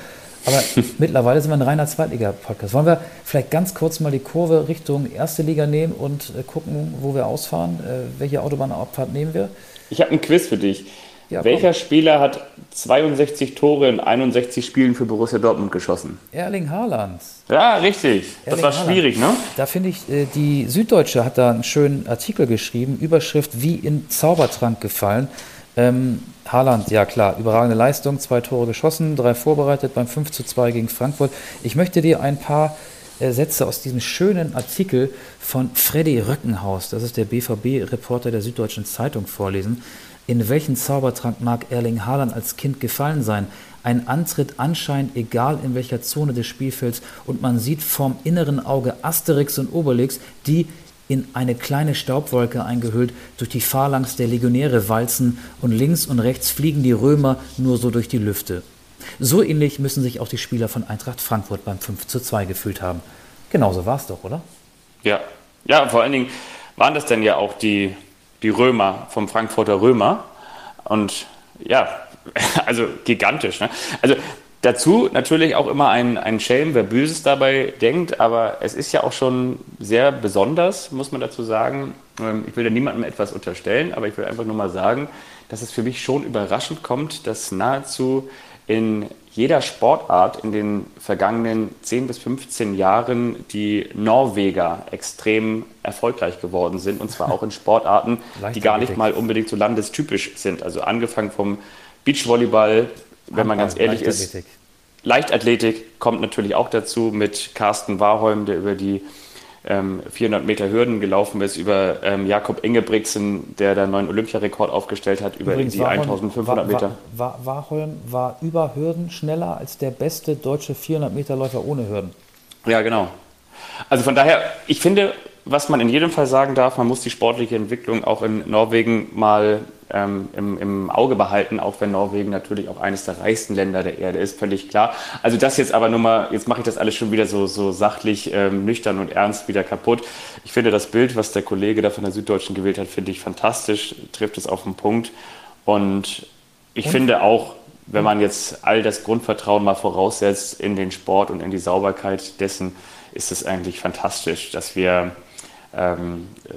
aber (laughs) mittlerweile sind wir ein reiner Zweitliga-Podcast. Wollen wir vielleicht ganz kurz mal die Kurve Richtung erste Liga nehmen und äh, gucken, wo wir ausfahren? Äh, welche Autobahnabfahrt nehmen wir? Ich habe ein Quiz für dich. Ja, Welcher komm. Spieler hat 62 Tore in 61 Spielen für Borussia Dortmund geschossen? Erling Haaland. Ja, richtig. Das Erling war Haaland. schwierig, ne? Da finde ich, äh, die Süddeutsche hat da einen schönen Artikel geschrieben, Überschrift wie in Zaubertrank gefallen. Ähm, Haaland, ja klar, überragende Leistung, zwei Tore geschossen, drei vorbereitet beim 5 zu 2 gegen Frankfurt. Ich möchte dir ein paar äh, Sätze aus diesem schönen Artikel von Freddy Röckenhaus, das ist der BVB-Reporter der Süddeutschen Zeitung, vorlesen. In welchen Zaubertrank mag Erling Haaland als Kind gefallen sein? Ein Antritt anscheinend egal in welcher Zone des Spielfelds und man sieht vorm inneren Auge Asterix und Obelix, die in eine kleine Staubwolke eingehüllt durch die Phalanx der Legionäre walzen und links und rechts fliegen die Römer nur so durch die Lüfte. So ähnlich müssen sich auch die Spieler von Eintracht Frankfurt beim 5 zu 2 gefühlt haben. Genauso war es doch, oder? Ja. Ja, vor allen Dingen waren das dann ja auch die, die Römer vom Frankfurter Römer. Und ja, (laughs) also gigantisch. Ne? Also dazu natürlich auch immer ein, ein Schelm, wer Böses dabei denkt, aber es ist ja auch schon sehr besonders, muss man dazu sagen. Ähm, Ich will da niemandem etwas unterstellen, aber ich will einfach nur mal sagen, dass es für mich schon überraschend kommt, dass nahezu in jeder Sportart in den vergangenen 10 bis 15 Jahren die Norweger extrem erfolgreich geworden sind. Und zwar auch in Sportarten, (laughs) die gar nicht mal unbedingt so landestypisch sind. Also angefangen vom Beachvolleyball, wenn man ganz ehrlich ist. Leichtathletik. Leichtathletik kommt natürlich auch dazu mit Carsten Warholm, der über die ähm, 400 Meter Hürden gelaufen ist, über ähm, Jakob Ingebrigtsen, der da einen neuen Olympiarekord aufgestellt hat, über Übrigens, die Warholm- 1500 Meter. War, war, Warholm war über Hürden schneller als der beste deutsche 400 Meter Läufer ohne Hürden. Ja, genau. Also von daher, ich finde, was man in jedem Fall sagen darf, man muss die sportliche Entwicklung auch in Norwegen mal ähm, im, im Auge behalten, auch wenn Norwegen natürlich auch eines der reichsten Länder der Erde ist, völlig klar. Also das jetzt aber nur mal, jetzt mache ich das alles schon wieder so, so sachlich, ähm, nüchtern und ernst wieder kaputt. Ich finde das Bild, was der Kollege da von der Süddeutschen gewählt hat, finde ich fantastisch, trifft es auf den Punkt. Und ich finde auch, wenn man jetzt all das Grundvertrauen mal voraussetzt in den Sport und in die Sauberkeit dessen, ist es eigentlich fantastisch, dass wir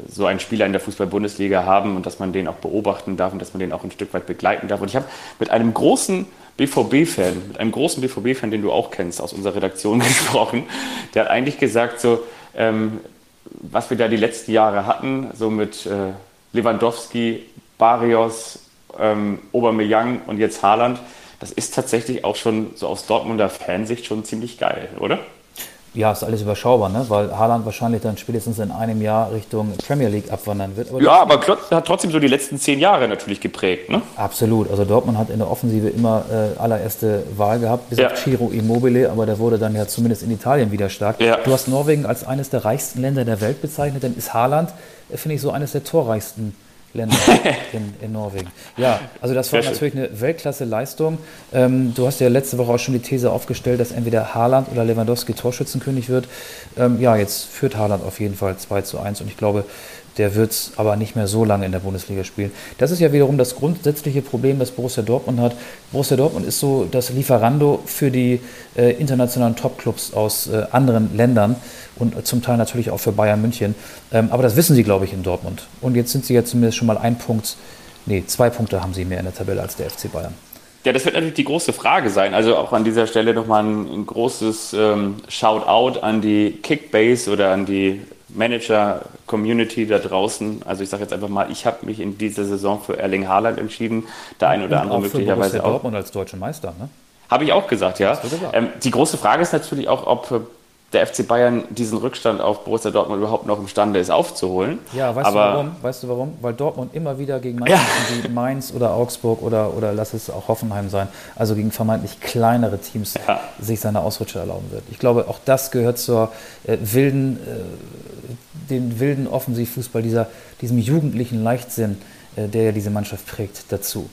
so einen Spieler in der Fußball-Bundesliga haben und dass man den auch beobachten darf und dass man den auch ein Stück weit begleiten darf. Und ich habe mit einem großen BVB-Fan, mit einem großen BVB-Fan, den du auch kennst, aus unserer Redaktion (laughs) gesprochen, der hat eigentlich gesagt, so, ähm, was wir da die letzten Jahre hatten, so mit äh, Lewandowski, Barrios, ähm, Aubameyang und jetzt Haaland, das ist tatsächlich auch schon so aus Dortmunder Fansicht schon ziemlich geil, oder? Ja, ist alles überschaubar, ne? weil Haaland wahrscheinlich dann spätestens in einem Jahr Richtung Premier League abwandern wird. Aber Ja, aber Klotz hat trotzdem so die letzten zehn Jahre natürlich geprägt, ne? Absolut. Also Dortmund hat in der Offensive immer äh, allererste Wahl gehabt, bis Ja. auf Ciro Immobile, aber der wurde dann ja zumindest in Italien wieder stark. Ja. Du hast Norwegen als eines der reichsten Länder der Welt bezeichnet, dann ist Haaland, äh, finde ich, so eines der torreichsten Länder (laughs) in, in Norwegen. Ja, also das war Sehr schön. natürlich eine Weltklasse-Leistung. Ähm, du hast ja letzte Woche auch schon die These aufgestellt, dass entweder Haaland oder Lewandowski Torschützenkönig wird. Ähm, ja, jetzt führt Haaland auf jeden Fall 2 zu 1 und ich glaube, der wird es aber nicht mehr so lange in der Bundesliga spielen. Das ist ja wiederum das grundsätzliche Problem, das Borussia Dortmund hat. Borussia Dortmund ist so das Lieferando für die äh, internationalen Topclubs aus äh, anderen Ländern und zum Teil natürlich auch für Bayern München. Ähm, aber das wissen sie, glaube ich, in Dortmund. Und jetzt sind sie ja zumindest schon mal ein Punkt, nee, zwei Punkte haben sie mehr in der Tabelle als der FC Bayern. Ja, das wird natürlich die große Frage sein. Also auch an dieser Stelle nochmal ein, ein großes ähm, Shout-out an die Kickbase oder an die Manager-Community da draußen. Also ich sage jetzt einfach mal, ich habe mich in dieser Saison für Erling Haaland entschieden. Der ein oder Und andere auch für möglicherweise Borussia auch. Dortmund als deutscher Meister. Ne? Habe ich auch gesagt, ja. Gesagt. Ähm, die große Frage ist natürlich auch, ob äh, der FC Bayern diesen Rückstand auf Borussia Dortmund überhaupt noch imstande ist aufzuholen. Ja, weißt Aber du warum? Weißt du warum? Weil Dortmund immer wieder gegen Mannschaften wie Mainz oder Augsburg oder, oder lass es auch Hoffenheim sein, also gegen vermeintlich kleinere Teams Ja. sich seine Ausrutsche erlauben wird. Ich glaube, auch das gehört zur äh, wilden äh, den wilden Offensivfußball, dieser, diesem jugendlichen Leichtsinn, äh, der ja diese Mannschaft prägt, dazu.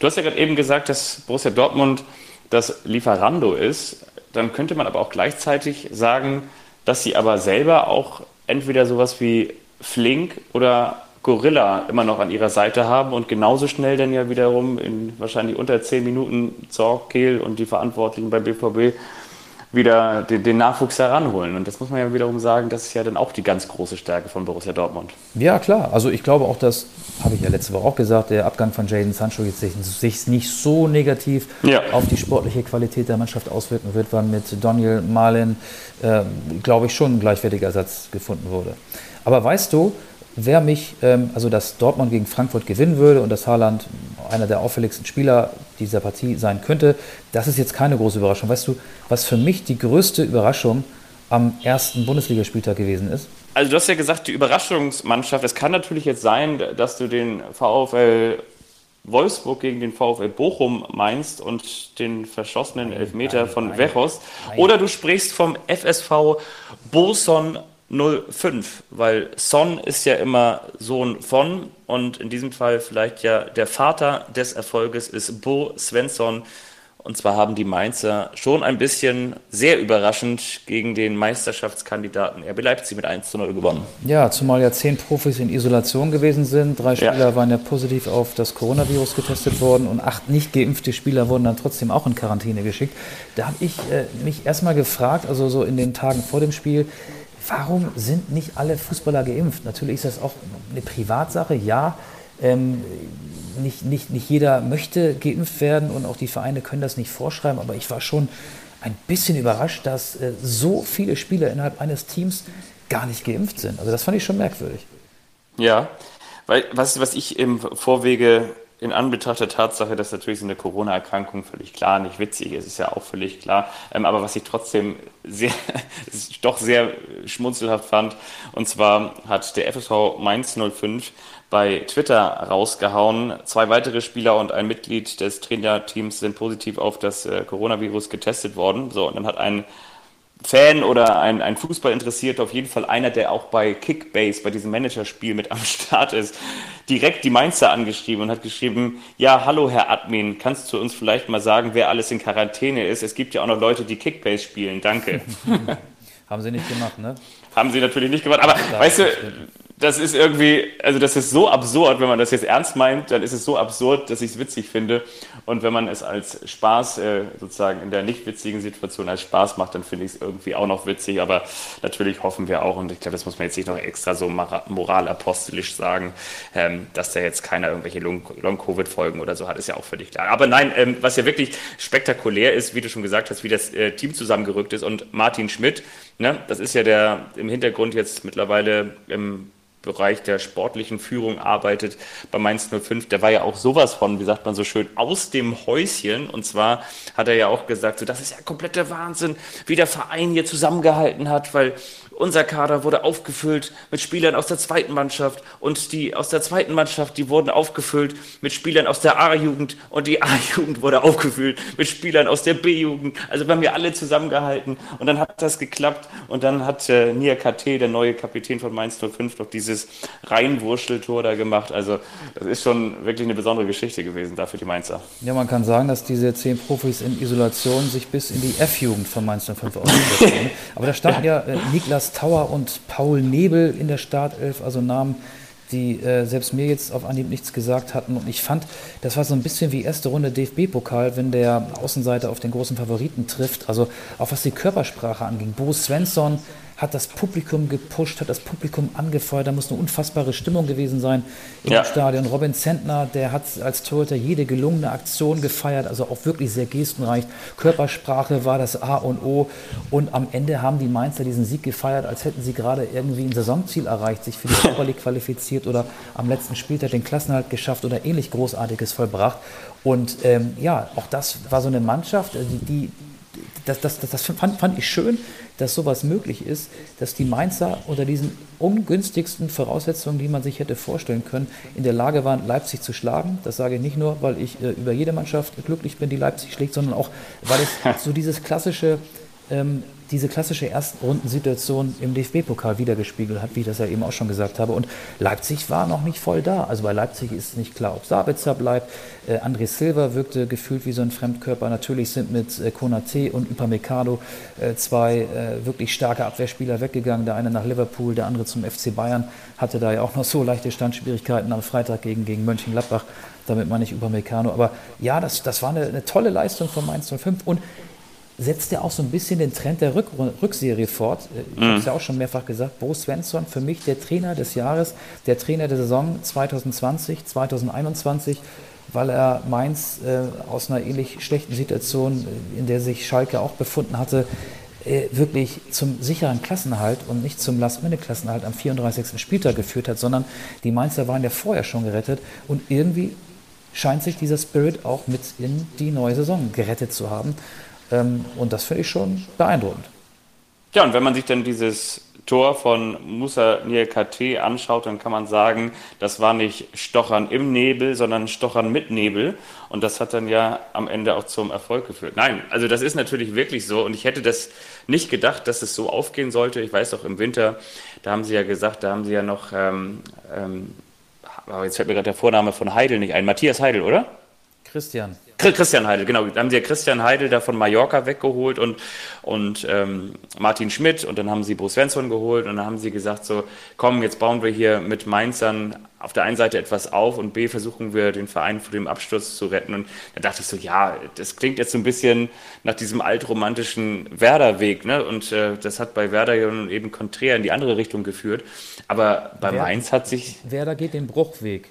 Du hast ja gerade eben gesagt, dass Borussia Dortmund das Lieferando ist. Dann könnte man aber auch gleichzeitig sagen, dass sie aber selber auch entweder sowas wie Flink oder Gorilla immer noch an ihrer Seite haben und genauso schnell dann ja wiederum in wahrscheinlich unter zehn Minuten Zorg, Kehl und die Verantwortlichen bei BVB wieder den, den, Nachwuchs heranholen. Und das muss man ja wiederum sagen, das ist ja dann auch die ganz große Stärke von Borussia Dortmund. Ja, klar. Also ich glaube auch, das habe ich ja letzte Woche auch gesagt, der Abgang von Jaden Sancho jetzt sich, sich nicht so negativ ja. auf die sportliche Qualität der Mannschaft auswirken wird, weil mit Daniel Marlin, äh, glaube ich, schon ein gleichwertiger Ersatz gefunden wurde. Aber weißt du, wer mich, ähm, also dass Dortmund gegen Frankfurt gewinnen würde und dass Haaland einer der auffälligsten Spieler dieser Partie sein könnte, das ist jetzt keine große Überraschung. Weißt du, was für mich die größte Überraschung am ersten Bundesligaspieltag gewesen ist? Also du hast ja gesagt, die Überraschungsmannschaft, es kann natürlich jetzt sein, dass du den VfL Wolfsburg gegen den VfL Bochum meinst und den verschossenen Elfmeter von Wechos. Oder du sprichst vom FSV Boson 05, weil Son ist ja immer Sohn von und in diesem Fall vielleicht ja der Vater des Erfolges ist Bo Svensson. Und zwar haben die Mainzer schon ein bisschen sehr überraschend gegen den Meisterschaftskandidaten RB Leipzig mit 1 zu 0 gewonnen. Ja, zumal ja zehn Profis in Isolation gewesen sind. Drei Spieler ja. waren ja positiv auf das Coronavirus getestet worden und acht nicht geimpfte Spieler wurden dann trotzdem auch in Quarantäne geschickt. Da habe ich äh, mich erstmal gefragt, also so in den Tagen vor dem Spiel, warum sind nicht alle Fußballer geimpft? Natürlich ist das auch eine Privatsache, ja. Ähm, nicht, nicht, nicht jeder möchte geimpft werden und auch die Vereine können das nicht vorschreiben, aber ich war schon ein bisschen überrascht, dass äh, so viele Spieler innerhalb eines Teams gar nicht geimpft sind. Also das fand ich schon merkwürdig. Ja, weil was, was ich im Vorwege in Anbetracht der Tatsache, dass natürlich so eine Corona-Erkrankung völlig klar nicht witzig ist, ist ja auch völlig klar. Ähm, aber was ich trotzdem sehr, (laughs) doch sehr schmunzelhaft fand, und zwar hat der FSV Mainz 05 bei Twitter rausgehauen. Zwei weitere Spieler und ein Mitglied des Trainerteams sind positiv auf das äh, Coronavirus getestet worden. So, und dann hat ein Fan oder ein, ein Fußballinteressierter, auf jeden Fall einer, der auch bei Kickbase, bei diesem Managerspiel mit am Start ist, direkt die Mainzer angeschrieben und hat geschrieben, ja, hallo Herr Admin, kannst du uns vielleicht mal sagen, wer alles in Quarantäne ist? Es gibt ja auch noch Leute, die Kickbase spielen, danke. (laughs) (laughs) Haben sie nicht gemacht, ne? Haben sie natürlich nicht gemacht, aber weißt du, das ist irgendwie, also das ist so absurd, wenn man das jetzt ernst meint, dann ist es so absurd, dass ich es witzig finde. Und wenn man es als Spaß äh, sozusagen in der nicht witzigen Situation als Spaß macht, dann finde ich es irgendwie auch noch witzig. Aber natürlich hoffen wir auch, und ich glaube, das muss man jetzt nicht noch extra so moralapostelisch sagen, ähm, dass da jetzt keiner irgendwelche Long-Covid-Folgen oder so hat, ist ja auch völlig klar. Aber nein, ähm, was ja wirklich spektakulär ist, wie du schon gesagt hast, wie das äh, Team zusammengerückt ist und Martin Schmidt, ne, das ist ja der im Hintergrund jetzt mittlerweile im Bereich der sportlichen Führung arbeitet bei Mainz 05, der war ja auch sowas von, wie sagt man so schön, aus dem Häuschen. Und zwar hat er ja auch gesagt, so, das ist ja kompletter Wahnsinn, wie der Verein hier zusammengehalten hat, weil unser Kader wurde aufgefüllt mit Spielern aus der zweiten Mannschaft und die aus der zweiten Mannschaft, die wurden aufgefüllt mit Spielern aus der A-Jugend und die A-Jugend wurde aufgefüllt mit Spielern aus der B-Jugend. Also wir haben ja alle zusammengehalten und dann hat das geklappt und dann hat äh, Nia KT, der neue Kapitän von Mainz 05, noch dieses Reinwurscheltor da gemacht. Also das ist schon wirklich eine besondere Geschichte gewesen da für die Mainzer. Ja, man kann sagen, dass diese zehn Profis in Isolation sich bis in die F-Jugend von Mainz 05 ausgesetzt haben. (laughs) Aber da standen ja, ja äh, Niklas Tauer und Paul Nebel in der Startelf, also Namen, die äh, selbst mir jetzt auf Anhieb nichts gesagt hatten. Und ich fand, das war so ein bisschen wie erste Runde DFB-Pokal, wenn der Außenseiter auf den großen Favoriten trifft. Also auch was die Körpersprache anging. Bo Svensson hat das Publikum gepusht, hat das Publikum angefeuert. Da muss eine unfassbare Stimmung gewesen sein im ja. Stadion. Robin Zentner, der hat als Torhüter jede gelungene Aktion gefeiert, also auch wirklich sehr gestenreich. Körpersprache war das A und O. Und am Ende haben die Mainzer diesen Sieg gefeiert, als hätten sie gerade irgendwie ein Saisonziel erreicht, sich für die Super League qualifiziert oder am letzten Spieltag den Klassenhalt geschafft oder ähnlich Großartiges vollbracht. Und ähm, ja, auch das war so eine Mannschaft, die, die das, das, das, das fand, fand, ich schön, dass sowas möglich ist, dass die Mainzer unter diesen ungünstigsten Voraussetzungen, die man sich hätte vorstellen können, in der Lage waren, Leipzig zu schlagen. Das sage ich nicht nur, weil ich äh, über jede Mannschaft glücklich bin, die Leipzig schlägt, sondern auch, weil es (laughs) so dieses klassische ähm, diese klassische Erstrundensituation im DFB-Pokal wiedergespiegelt hat, wie ich das ja eben auch schon gesagt habe. Und Leipzig war noch nicht voll da. Also bei Leipzig ist nicht klar, ob Sabitzer bleibt. Äh, André Silva wirkte gefühlt wie so ein Fremdkörper. Natürlich sind mit äh, Konate und Upamecano äh, zwei äh, wirklich starke Abwehrspieler weggegangen. Der eine nach Liverpool, der andere zum FC Bayern. Hatte da ja auch noch so leichte Standschwierigkeiten am Freitag gegen, gegen Mönchengladbach. Damit meine ich Upamecano. Aber ja, das, das war eine, eine tolle Leistung von Mainz 05. Und setzt ja auch so ein bisschen den Trend der Rück Rückserie fort. Ich habe es ja auch schon mehrfach gesagt, Bo Svensson, für mich der Trainer des Jahres, der Trainer der Saison 2020, 2021, weil er Mainz äh, aus einer ähnlich schlechten Situation, in der sich Schalke auch befunden hatte, äh, wirklich zum sicheren Klassenhalt und nicht zum Last-Minute-Klassenhalt am 34. Spieltag geführt hat, sondern die Mainzer waren ja vorher schon gerettet und irgendwie scheint sich dieser Spirit auch mit in die neue Saison gerettet zu haben. Ähm, und das finde ich schon beeindruckend. Ja, und wenn man sich dann dieses Tor von Musa Niakate anschaut, dann kann man sagen, das war nicht Stochern im Nebel, sondern Stochern mit Nebel. Und das hat dann ja am Ende auch zum Erfolg geführt. Nein, also das ist natürlich wirklich so. Und ich hätte das nicht gedacht, dass es so aufgehen sollte. Ich weiß auch im Winter, da haben sie ja gesagt, da haben sie ja noch, ähm, ähm, jetzt fällt mir gerade der Vorname von Heidel nicht ein. Matthias Heidel, oder? Christian. Christian Heidel, genau. Da haben sie ja Christian Heidel da von Mallorca weggeholt und, und ähm, Martin Schmidt und dann haben sie Bruce Svensson geholt und dann haben sie gesagt so, komm, jetzt bauen wir hier mit Mainzern auf der einen Seite etwas auf und B versuchen wir den Verein vor dem Absturz zu retten und da dachte ich so, ja, das klingt jetzt so ein bisschen nach diesem altromantischen Werder-Weg ne? und äh, das hat bei Werder ja eben konträr in die andere Richtung geführt, aber bei Wer, Mainz hat sich... Werder geht den Bruchweg.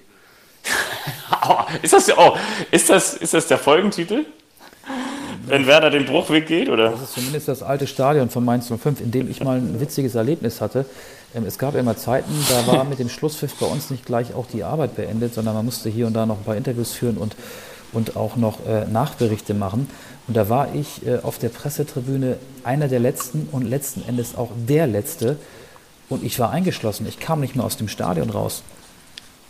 (laughs) ist, das, oh, ist, das, ist das der Folgentitel? Wenn Werder den Bruchweg geht, oder? Das ist zumindest das alte Stadion von Mainz 05, in dem ich mal ein witziges Erlebnis hatte. Ähm, es gab immer Zeiten, da war mit dem Schlusspfiff bei uns nicht gleich auch die Arbeit beendet, sondern man musste hier und da noch ein paar Interviews führen und, und auch noch äh, Nachberichte machen. Und da war ich äh, auf der Pressetribüne einer der Letzten und letzten Endes auch der Letzte. Und ich war eingeschlossen. Ich kam nicht mehr aus dem Stadion raus.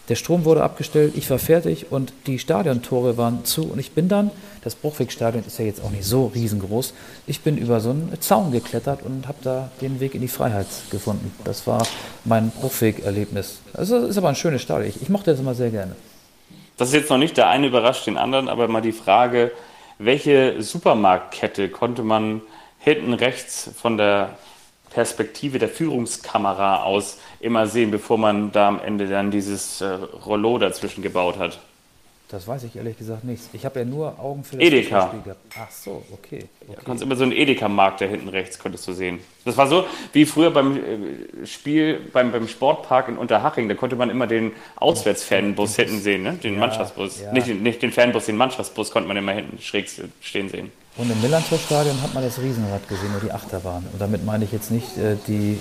Der Strom wurde abgestellt, ich war fertig und die Stadiontore waren zu. Und ich bin dann, das Bruchwegstadion ist ja jetzt auch nicht so riesengroß, ich bin über so einen Zaun geklettert und habe da den Weg in die Freiheit gefunden. Das war mein Bruchweg-Erlebnis. Also ist aber ein schönes Stadion. Ich, ich mochte das immer sehr gerne. Das ist jetzt noch nicht der eine überrascht den anderen, aber mal die Frage, welche Supermarktkette konnte man hinten rechts von der Perspektive der Führungskamera aus immer sehen, bevor man da am Ende dann dieses äh, Rollo dazwischen gebaut hat. Das weiß ich ehrlich gesagt nicht. Ich habe ja nur Augen für das Edeka. Spiel gehabt. Ach so, okay. okay. Ja, kannst immer so einen Edeka-Markt da hinten rechts konntest du sehen. Das war so wie früher beim äh, Spiel beim, beim Sportpark in Unterhaching. Da konnte man immer den Auswärtsfanbus hinten sehen, ne? den ja, Mannschaftsbus. Ja. Nicht, nicht den Fanbus, den Mannschaftsbus konnte man immer hinten schräg stehen sehen. Und im Millantor-Stadion hat man das Riesenrad gesehen, nur die Achterbahn. Und damit meine ich jetzt nicht äh, die,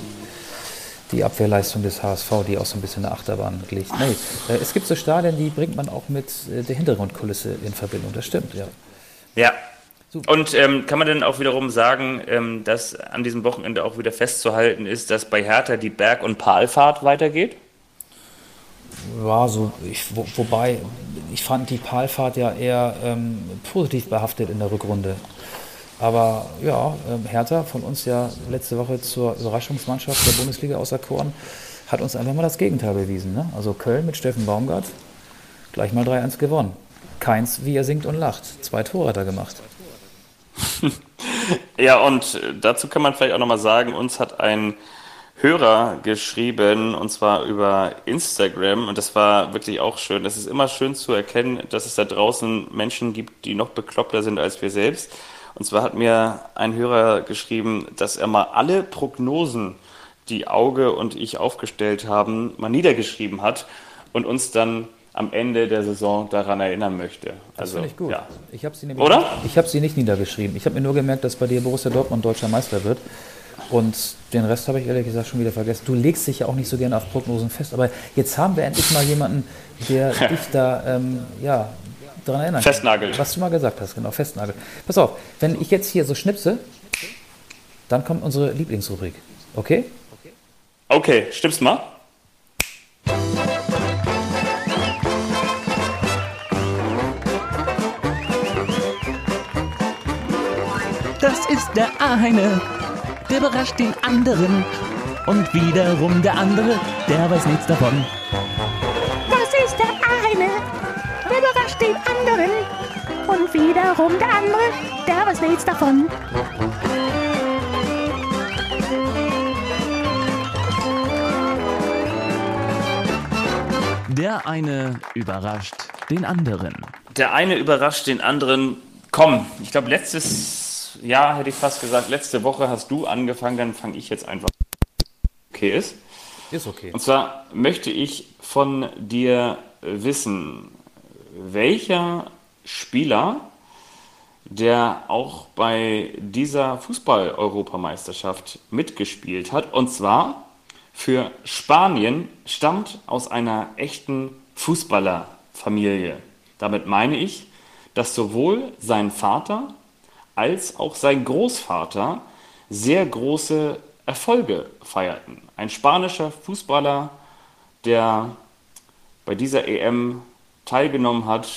die Abwehrleistung des HSV, die auch so ein bisschen eine Achterbahn liegt. Nee, äh, es gibt so Stadien, die bringt man auch mit äh, der Hintergrundkulisse in Verbindung. Das stimmt, ja. Ja. Super. Und ähm, kann man denn auch wiederum sagen, ähm, dass an diesem Wochenende auch wieder festzuhalten ist, dass bei Hertha die Berg- und Palfahrt weitergeht? Ja, so, ich, wo, wobei, ich fand die Palfahrt ja eher ähm, positiv behaftet in der Rückrunde. Aber ja, ähm, Hertha, von uns ja letzte Woche zur Überraschungsmannschaft der Bundesliga auserkoren, hat uns einfach mal das Gegenteil bewiesen. Ne? Also Köln mit Steffen Baumgart gleich mal 3-1 gewonnen. Keins, wie er singt und lacht. Zwei Tore hat er gemacht. (laughs) ja, und dazu kann man vielleicht auch nochmal sagen, uns hat ein Hörer geschrieben und zwar über Instagram und das war wirklich auch schön. Es ist immer schön zu erkennen, dass es da draußen Menschen gibt, die noch bekloppter sind als wir selbst. Und zwar hat mir ein Hörer geschrieben, dass er mal alle Prognosen, die Auge und ich aufgestellt haben, mal niedergeschrieben hat und uns dann am Ende der Saison daran erinnern möchte. Das also, finde ich gut. Ja. Ich habe sie, Oder? ich hab sie nicht niedergeschrieben. Ich habe mir nur gemerkt, dass bei dir Borussia Dortmund deutscher Meister wird. Und den Rest habe ich ehrlich gesagt schon wieder vergessen. Du legst dich ja auch nicht so gerne auf Prognosen fest, aber jetzt haben wir endlich mal jemanden, der (laughs) dich da ähm, ja, daran erinnern Festnagelt. Kann, was du mal gesagt hast, genau, festnagelt. Pass auf, wenn ich jetzt hier so schnipse, dann kommt unsere Lieblingsrubrik. Okay? Okay, stimmst mal. Das ist der eine der überrascht den anderen. Und wiederum der andere, der weiß nichts davon. Das ist der eine, der überrascht den anderen. Und wiederum der andere, der weiß nichts davon. Der eine überrascht den anderen. Der eine überrascht den anderen. Komm, ich glaube, letztes Jahr hätte ich fast gesagt, letzte Woche hast du angefangen, dann fange ich jetzt einfach. Okay ist. Ist okay. Und zwar möchte ich von dir wissen, welcher Spieler, der auch bei dieser Fußball-Europameisterschaft mitgespielt hat, und zwar für Spanien, stammt aus einer echten Fußballerfamilie. Damit meine ich, dass sowohl sein Vater als auch sein Großvater sehr große Erfolge feierten. Ein spanischer Fußballer, der bei dieser EM teilgenommen hat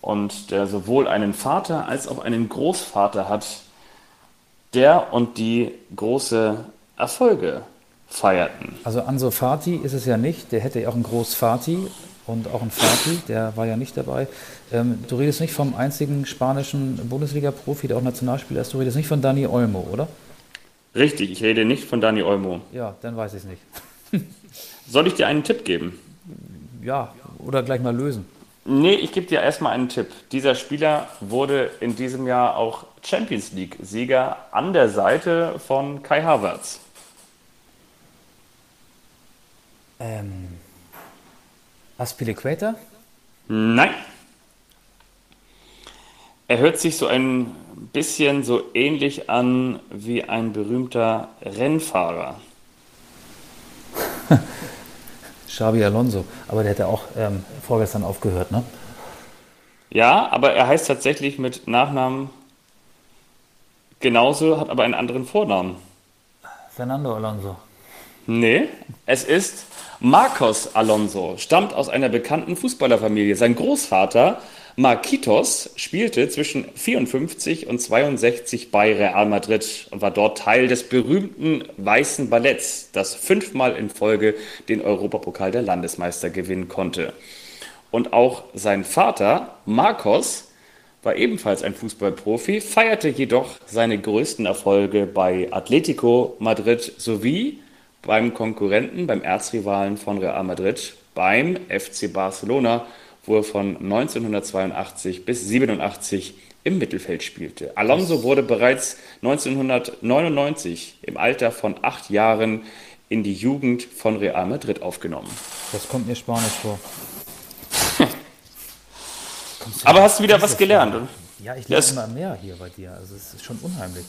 und der sowohl einen Vater als auch einen Großvater hat, der und die große Erfolge feierten. Also Anso Fati ist es ja nicht, der hätte ja auch einen Großvati und auch einen Fati, der war ja nicht dabei. Ähm, du redest nicht vom einzigen spanischen Bundesliga-Profi, der auch Nationalspieler ist, du redest nicht von Dani Olmo, oder? Richtig, ich rede nicht von Dani Olmo. Ja, dann weiß ich es nicht. (laughs) Soll ich dir einen Tipp geben? Ja, oder gleich mal lösen. Nee, ich gebe dir erstmal einen Tipp. Dieser Spieler wurde in diesem Jahr auch Champions League-Sieger an der Seite von Kai Havertz. Ähm, Aspilicueta? Nein. Er hört sich so ein bisschen so ähnlich an wie ein berühmter Rennfahrer. (laughs) Xabi Alonso, aber der hat ja auch ähm, vorgestern aufgehört, ne? Ja, aber er heißt tatsächlich mit Nachnamen genauso, hat aber einen anderen Vornamen. Fernando Alonso. Nee, es ist Marcos Alonso, stammt aus einer bekannten Fußballerfamilie. Sein Großvater Marquitos spielte zwischen 54 und 62 bei Real Madrid und war dort Teil des berühmten Weißen Balletts, das fünfmal in Folge den Europapokal der Landesmeister gewinnen konnte. Und auch sein Vater Marcos war ebenfalls ein Fußballprofi, feierte jedoch seine größten Erfolge bei Atletico Madrid sowie beim Konkurrenten, beim Erzrivalen von Real Madrid, beim FC Barcelona, wo er von 1982 bis 87 im Mittelfeld spielte. Alonso wurde bereits 1999 im Alter von acht Jahren in die Jugend von Real Madrid aufgenommen. Das kommt mir spanisch vor. Aber hast du wieder was gelernt? Ja, ich lerne immer mehr hier bei dir. Also es ist schon unheimlich.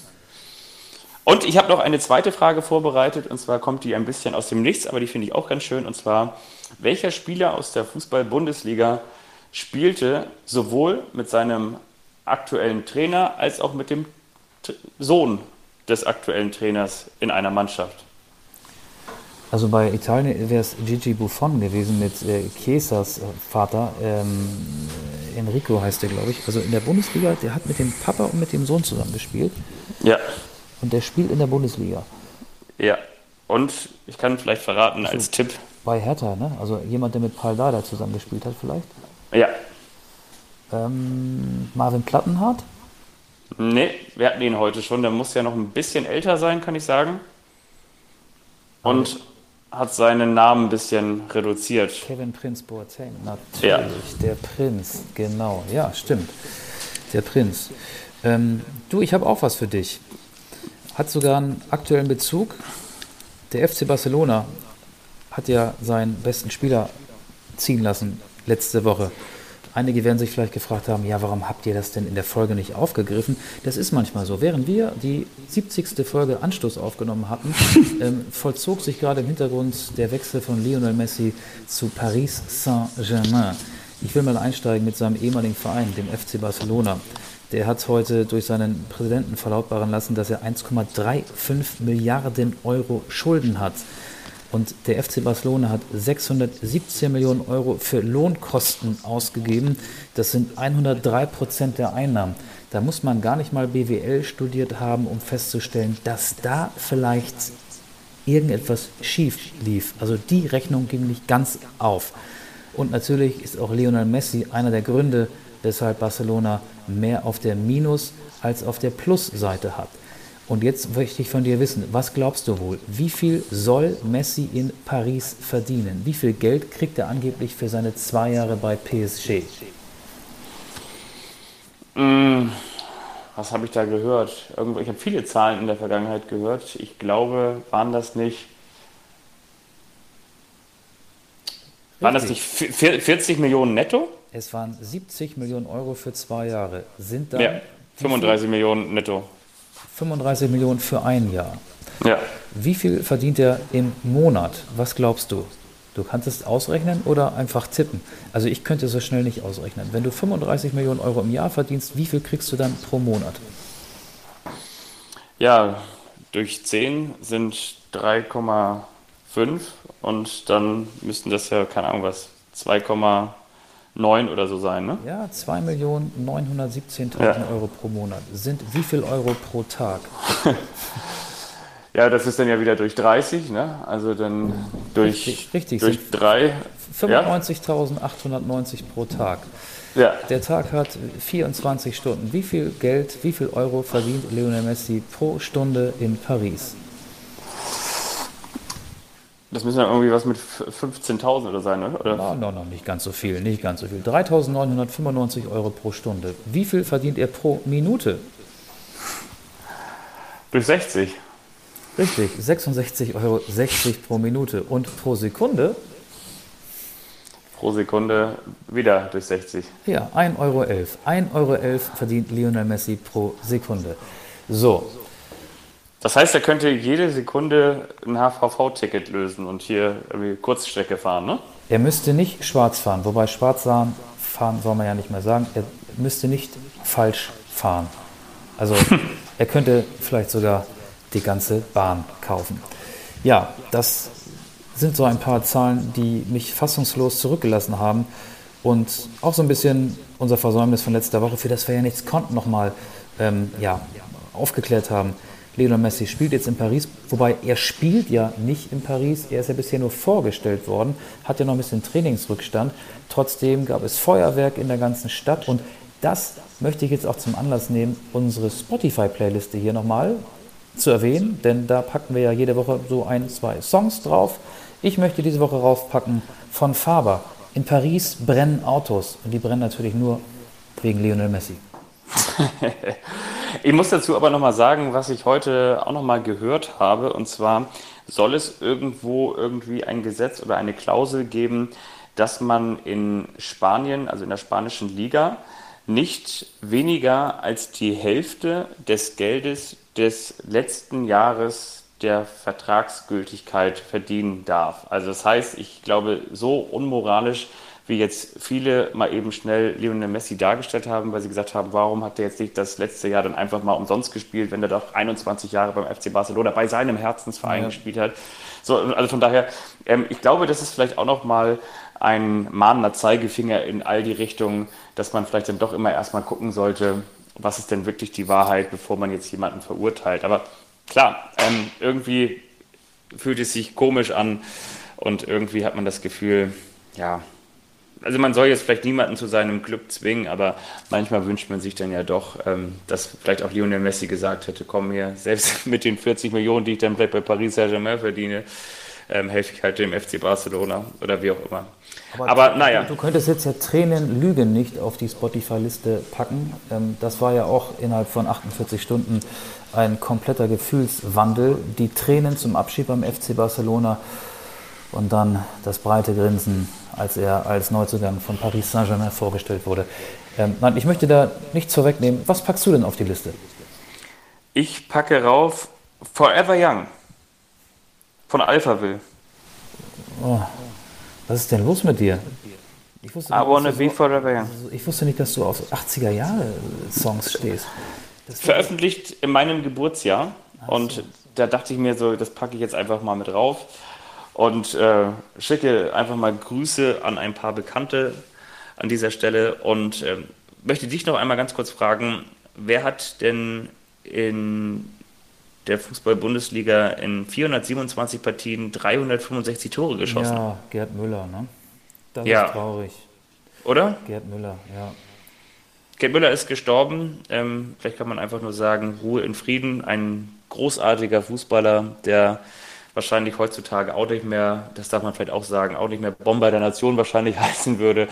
Und ich habe noch eine zweite Frage vorbereitet, und zwar kommt die ein bisschen aus dem Nichts, aber die finde ich auch ganz schön. Und zwar, welcher Spieler aus der Fußball-Bundesliga spielte sowohl mit seinem aktuellen Trainer als auch mit dem Sohn des aktuellen Trainers in einer Mannschaft? Also bei Italien wäre es Gigi Buffon gewesen mit äh, Chiesas äh, Vater. Ähm, äh, Enrico heißt der, glaube ich. Also in der Bundesliga, der hat mit dem Papa und mit dem Sohn zusammen gespielt. Ja, Und der spielt in der Bundesliga. ja. Und ich kann vielleicht verraten als Tipp. Bei Hertha, ne? Also jemand, der mit Paul Dada zusammen gespielt hat vielleicht. Ja, Ähm, Marvin Plattenhardt. nee, wir hatten ihn heute schon. Der muss ja noch ein bisschen älter sein, kann ich sagen. Und hat seinen Namen ein bisschen reduziert. Kevin Prinz Boateng, natürlich. Ja. Der Prinz, genau. Ja, stimmt. Der Prinz. Ähm, du, ich habe auch was für dich. Hat sogar einen aktuellen Bezug. Der FC Barcelona hat ja seinen besten Spieler ziehen lassen letzte Woche. Einige werden sich vielleicht gefragt haben, ja, warum habt ihr das denn in der Folge nicht aufgegriffen? Das ist manchmal so. Während wir die 70. Folge Anstoß aufgenommen hatten, (laughs) ähm, vollzog sich gerade im Hintergrund der Wechsel von Lionel Messi zu Paris Saint-Germain. Ich will mal einsteigen mit seinem ehemaligen Verein, dem FC Barcelona. Der hat heute durch seinen Präsidenten verlautbaren lassen, dass er 1,35 Milliarden Euro Schulden hat. Und der FC Barcelona hat 617 Millionen Euro für Lohnkosten ausgegeben. Das sind 103 Prozent der Einnahmen. Da muss man gar nicht mal BWL studiert haben, um festzustellen, dass da vielleicht irgendetwas schief lief. Also die Rechnung ging nicht ganz auf. Und natürlich ist auch Lionel Messi einer der Gründe, weshalb Barcelona mehr auf der Minus- als auf der Plusseite hat. Und jetzt möchte ich von dir wissen, was glaubst du wohl? Wie viel soll Messi in Paris verdienen? Wie viel Geld kriegt er angeblich für seine zwei Jahre bei PSG? Mm, was habe ich da gehört? Irgendwo, ich habe viele Zahlen in der Vergangenheit gehört. Ich glaube, waren das nicht. Waren das nicht Richtig. vi- 40 Millionen netto? Es waren 70 Millionen Euro für zwei Jahre. Sind dann Ja, 35 Millionen netto. 35 Millionen für ein Jahr. Ja. Wie viel verdient er im Monat? Was glaubst du? Du kannst es ausrechnen oder einfach tippen. Also ich könnte es so schnell nicht ausrechnen. Wenn du 35 Millionen Euro im Jahr verdienst, wie viel kriegst du dann pro Monat? Ja, durch 10 sind 3,5 und dann müssten das ja, keine Ahnung was, 2,9 oder so sein, ne? Ja, 2.917.000 Ja. Euro pro Monat. Sind wie viel Euro pro Tag? (laughs) Ja, das ist dann ja wieder durch 30, ne? Also dann durch, Richtig, richtig, durch sind 3. Ja? 95.890 pro Tag. ja. Der Tag hat 24 Stunden. Wie viel Geld, wie viel Euro verdient Lionel Messi pro Stunde in Paris? Das müssen ja irgendwie was mit 15.000 oder sein, ne? Oder? Ah, no, no, nicht ganz so viel, nicht ganz so viel. 3.995 Euro pro Stunde. Wie viel verdient er pro Minute? Durch 60. Richtig, 66,60 Euro pro Minute. Und pro Sekunde, Pro Sekunde wieder durch 60. ja, 1,11 Euro. 1,11 Euro verdient Lionel Messi pro Sekunde. So, Das heißt, er könnte jede Sekunde ein HVV-Ticket lösen und hier Kurzstrecke fahren, ne? er müsste nicht schwarz fahren, wobei schwarz fahren, fahren soll man ja nicht mehr sagen. Er müsste nicht falsch fahren. Also (laughs) er könnte vielleicht sogar die ganze Bahn kaufen. Ja, das sind so ein paar Zahlen, die mich fassungslos zurückgelassen haben und auch so ein bisschen unser Versäumnis von letzter Woche, für das wir ja nichts konnten, nochmal ähm, ja, aufgeklärt haben. Lionel Messi spielt jetzt in Paris, wobei er spielt ja nicht in Paris, er ist ja bisher nur vorgestellt worden, hat ja noch ein bisschen Trainingsrückstand. Trotzdem gab es Feuerwerk in der ganzen Stadt und das möchte ich jetzt auch zum Anlass nehmen, unsere Spotify-Playliste hier nochmal zu erwähnen, denn da packen wir ja jede Woche so ein, zwei Songs drauf. Ich möchte diese Woche raufpacken von Faber. In Paris brennen Autos und die brennen natürlich nur wegen Lionel Messi. (laughs) Ich muss dazu aber nochmal sagen, was ich heute auch nochmal gehört habe. Und zwar soll es irgendwo irgendwie ein Gesetz oder eine Klausel geben, dass man in Spanien, also in der spanischen Liga, nicht weniger als die Hälfte des Geldes des letzten Jahres der Vertragsgültigkeit verdienen darf. Also das heißt, ich glaube, so unmoralisch wie jetzt viele mal eben schnell Lionel Messi dargestellt haben, weil sie gesagt haben, warum hat er jetzt nicht das letzte Jahr dann einfach mal umsonst gespielt, wenn er doch 21 Jahre beim FC Barcelona bei seinem Herzensverein Ja. gespielt hat. So, also von daher, ähm, ich glaube, das ist vielleicht auch noch mal ein mahnender Zeigefinger in all die Richtungen, dass man vielleicht dann doch immer erstmal gucken sollte, was ist denn wirklich die Wahrheit, bevor man jetzt jemanden verurteilt. Aber klar, ähm, irgendwie fühlt es sich komisch an und irgendwie hat man das Gefühl, ja, also man soll jetzt vielleicht niemanden zu seinem Club zwingen, aber manchmal wünscht man sich dann ja doch, ähm, dass vielleicht auch Lionel Messi gesagt hätte, komm hier, selbst (laughs) mit den 40 Millionen, die ich dann vielleicht bei Paris Saint-Germain verdiene, ähm, helfe ich halt dem FC Barcelona oder wie auch immer. Aber, naja, Du könntest jetzt ja Tränen Lügen nicht auf die Spotify-Liste packen. Ähm, Das war ja auch innerhalb von 48 Stunden ein kompletter Gefühlswandel. Die Tränen zum Abschied beim FC Barcelona und dann das breite Grinsen, als er als Neuzugang von Paris Saint-Germain vorgestellt wurde. Ähm, Nein, ich möchte da nichts vorwegnehmen. Was packst du denn auf die Liste? ich packe rauf Forever Young von Alphaville. Was ist denn los mit dir? Ich wusste, I wanna be so, forever young. ich wusste nicht, dass du auf 80er-Jahre-Songs stehst. veröffentlicht in meinem Geburtsjahr. Und da dachte ich mir so, das packe ich jetzt einfach mal mit rauf und äh, schicke einfach mal Grüße an ein paar Bekannte an dieser Stelle und ähm, möchte dich noch einmal ganz kurz fragen, wer hat denn in der Fußball-Bundesliga in 427 Partien 365 Tore geschossen? Ja, Gerd Müller, ne? Das Ja. ist traurig. Oder? Gerd Müller, ja. Gerd Müller ist gestorben. Ähm, vielleicht kann man einfach nur sagen, Ruhe in Frieden. Ein großartiger Fußballer, der wahrscheinlich heutzutage auch nicht mehr, das darf man vielleicht auch sagen, auch nicht mehr Bomber der Nation wahrscheinlich (laughs) heißen würde.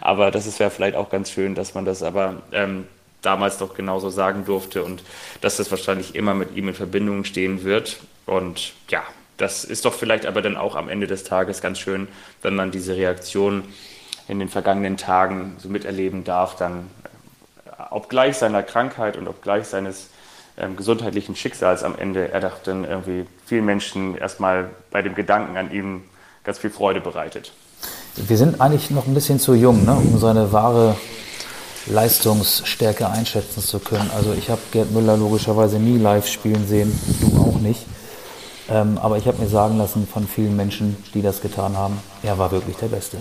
Aber das ja vielleicht auch ganz schön, dass man das aber ähm, damals doch genauso sagen durfte und dass das wahrscheinlich immer mit ihm in Verbindung stehen wird. Und ja, das ist doch vielleicht aber dann auch am Ende des Tages ganz schön, wenn man diese Reaktion in den vergangenen Tagen so miterleben darf, dann obgleich seiner Krankheit und obgleich seines ähm, gesundheitlichen Schicksals am Ende, er doch dann irgendwie vielen Menschen erstmal bei dem Gedanken an ihn ganz viel Freude bereitet. Wir sind eigentlich noch ein bisschen zu jung, ne, um seine wahre Leistungsstärke einschätzen zu können. Also ich habe Gerd Müller logischerweise nie live spielen sehen, du auch nicht. Ähm, aber ich habe mir sagen lassen von vielen Menschen, die das getan haben, er war wirklich der Beste.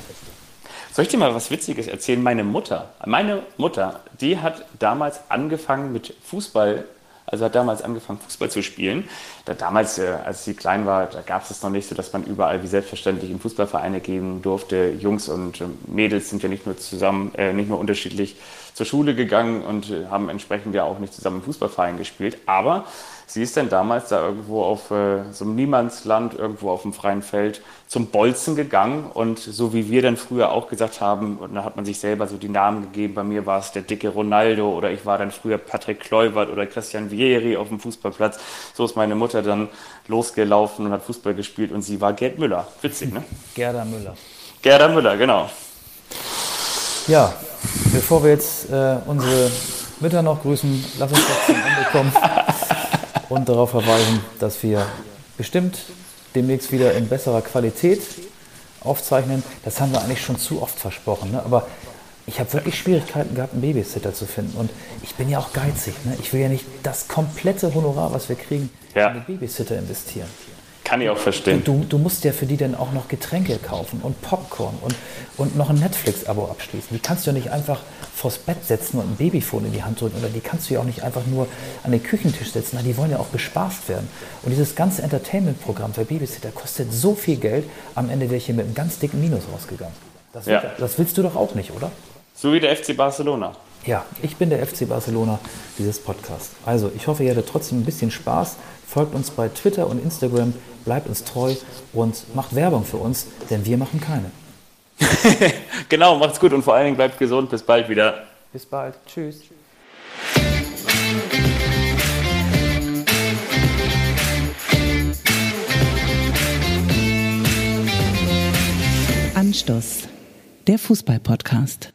Soll ich dir mal was Witziges erzählen? Meine Mutter, meine Mutter, die hat damals angefangen mit Fußball, also hat damals angefangen Fußball zu spielen. Da damals, äh, als sie klein war, da gab es es noch nicht so, dass man überall wie selbstverständlich in Fußballvereine gehen durfte. Jungs und äh, Mädels sind ja nicht nur zusammen, äh, nicht nur unterschiedlich zur Schule gegangen und äh, haben entsprechend ja auch nicht zusammen im Fußballverein gespielt. Aber sie ist dann damals da irgendwo auf äh, so einem Niemandsland, irgendwo auf dem freien Feld zum Bolzen gegangen und so wie wir dann früher auch gesagt haben, und da hat man sich selber so die Namen gegeben, bei mir war es der dicke Ronaldo oder ich war dann früher Patrick Kluivert oder Christian Vieri auf dem Fußballplatz. So ist meine Mutter dann losgelaufen und hat Fußball gespielt und sie war Gerd Müller. Witzig, ne? Gerda Müller. Gerda Müller, genau. Ja, bevor wir jetzt äh, unsere Mütter noch grüßen, lass uns doch zum Ende kommen (laughs) und darauf verweisen, dass wir bestimmt demnächst wieder in besserer Qualität aufzeichnen. Das haben wir eigentlich schon zu oft versprochen, ne? aber ich habe wirklich Schwierigkeiten gehabt, einen Babysitter zu finden. Und ich bin ja auch geizig. Ne? Ich will ja nicht das komplette Honorar, was wir kriegen, Ja. in den Babysitter investieren. Kann ich auch verstehen. Du, du musst ja für die dann auch noch Getränke kaufen und Popcorn und, und noch ein Netflix-Abo abschließen. Die kannst du ja nicht einfach vors Bett setzen und ein Babyphone in die Hand drücken oder die kannst du ja auch nicht einfach nur an den Küchentisch setzen. Na, die wollen ja auch bespaßt werden. Und dieses ganze Entertainment-Programm für Babysitter kostet so viel Geld, am Ende wäre ich hier mit einem ganz dicken Minus rausgegangen. Das, Ja. das willst du doch auch nicht, oder? So wie der FC Barcelona. Ja, ich bin der FC Barcelona dieses Podcasts. Also, ich hoffe, ihr hattet trotzdem ein bisschen Spaß. Folgt uns bei Twitter und Instagram, bleibt uns treu und macht Werbung für uns, denn wir machen keine. (laughs) Genau, macht's gut und vor allen Dingen bleibt gesund. Bis bald wieder. Bis bald. Tschüss. Anstoß, der Fußball-Podcast.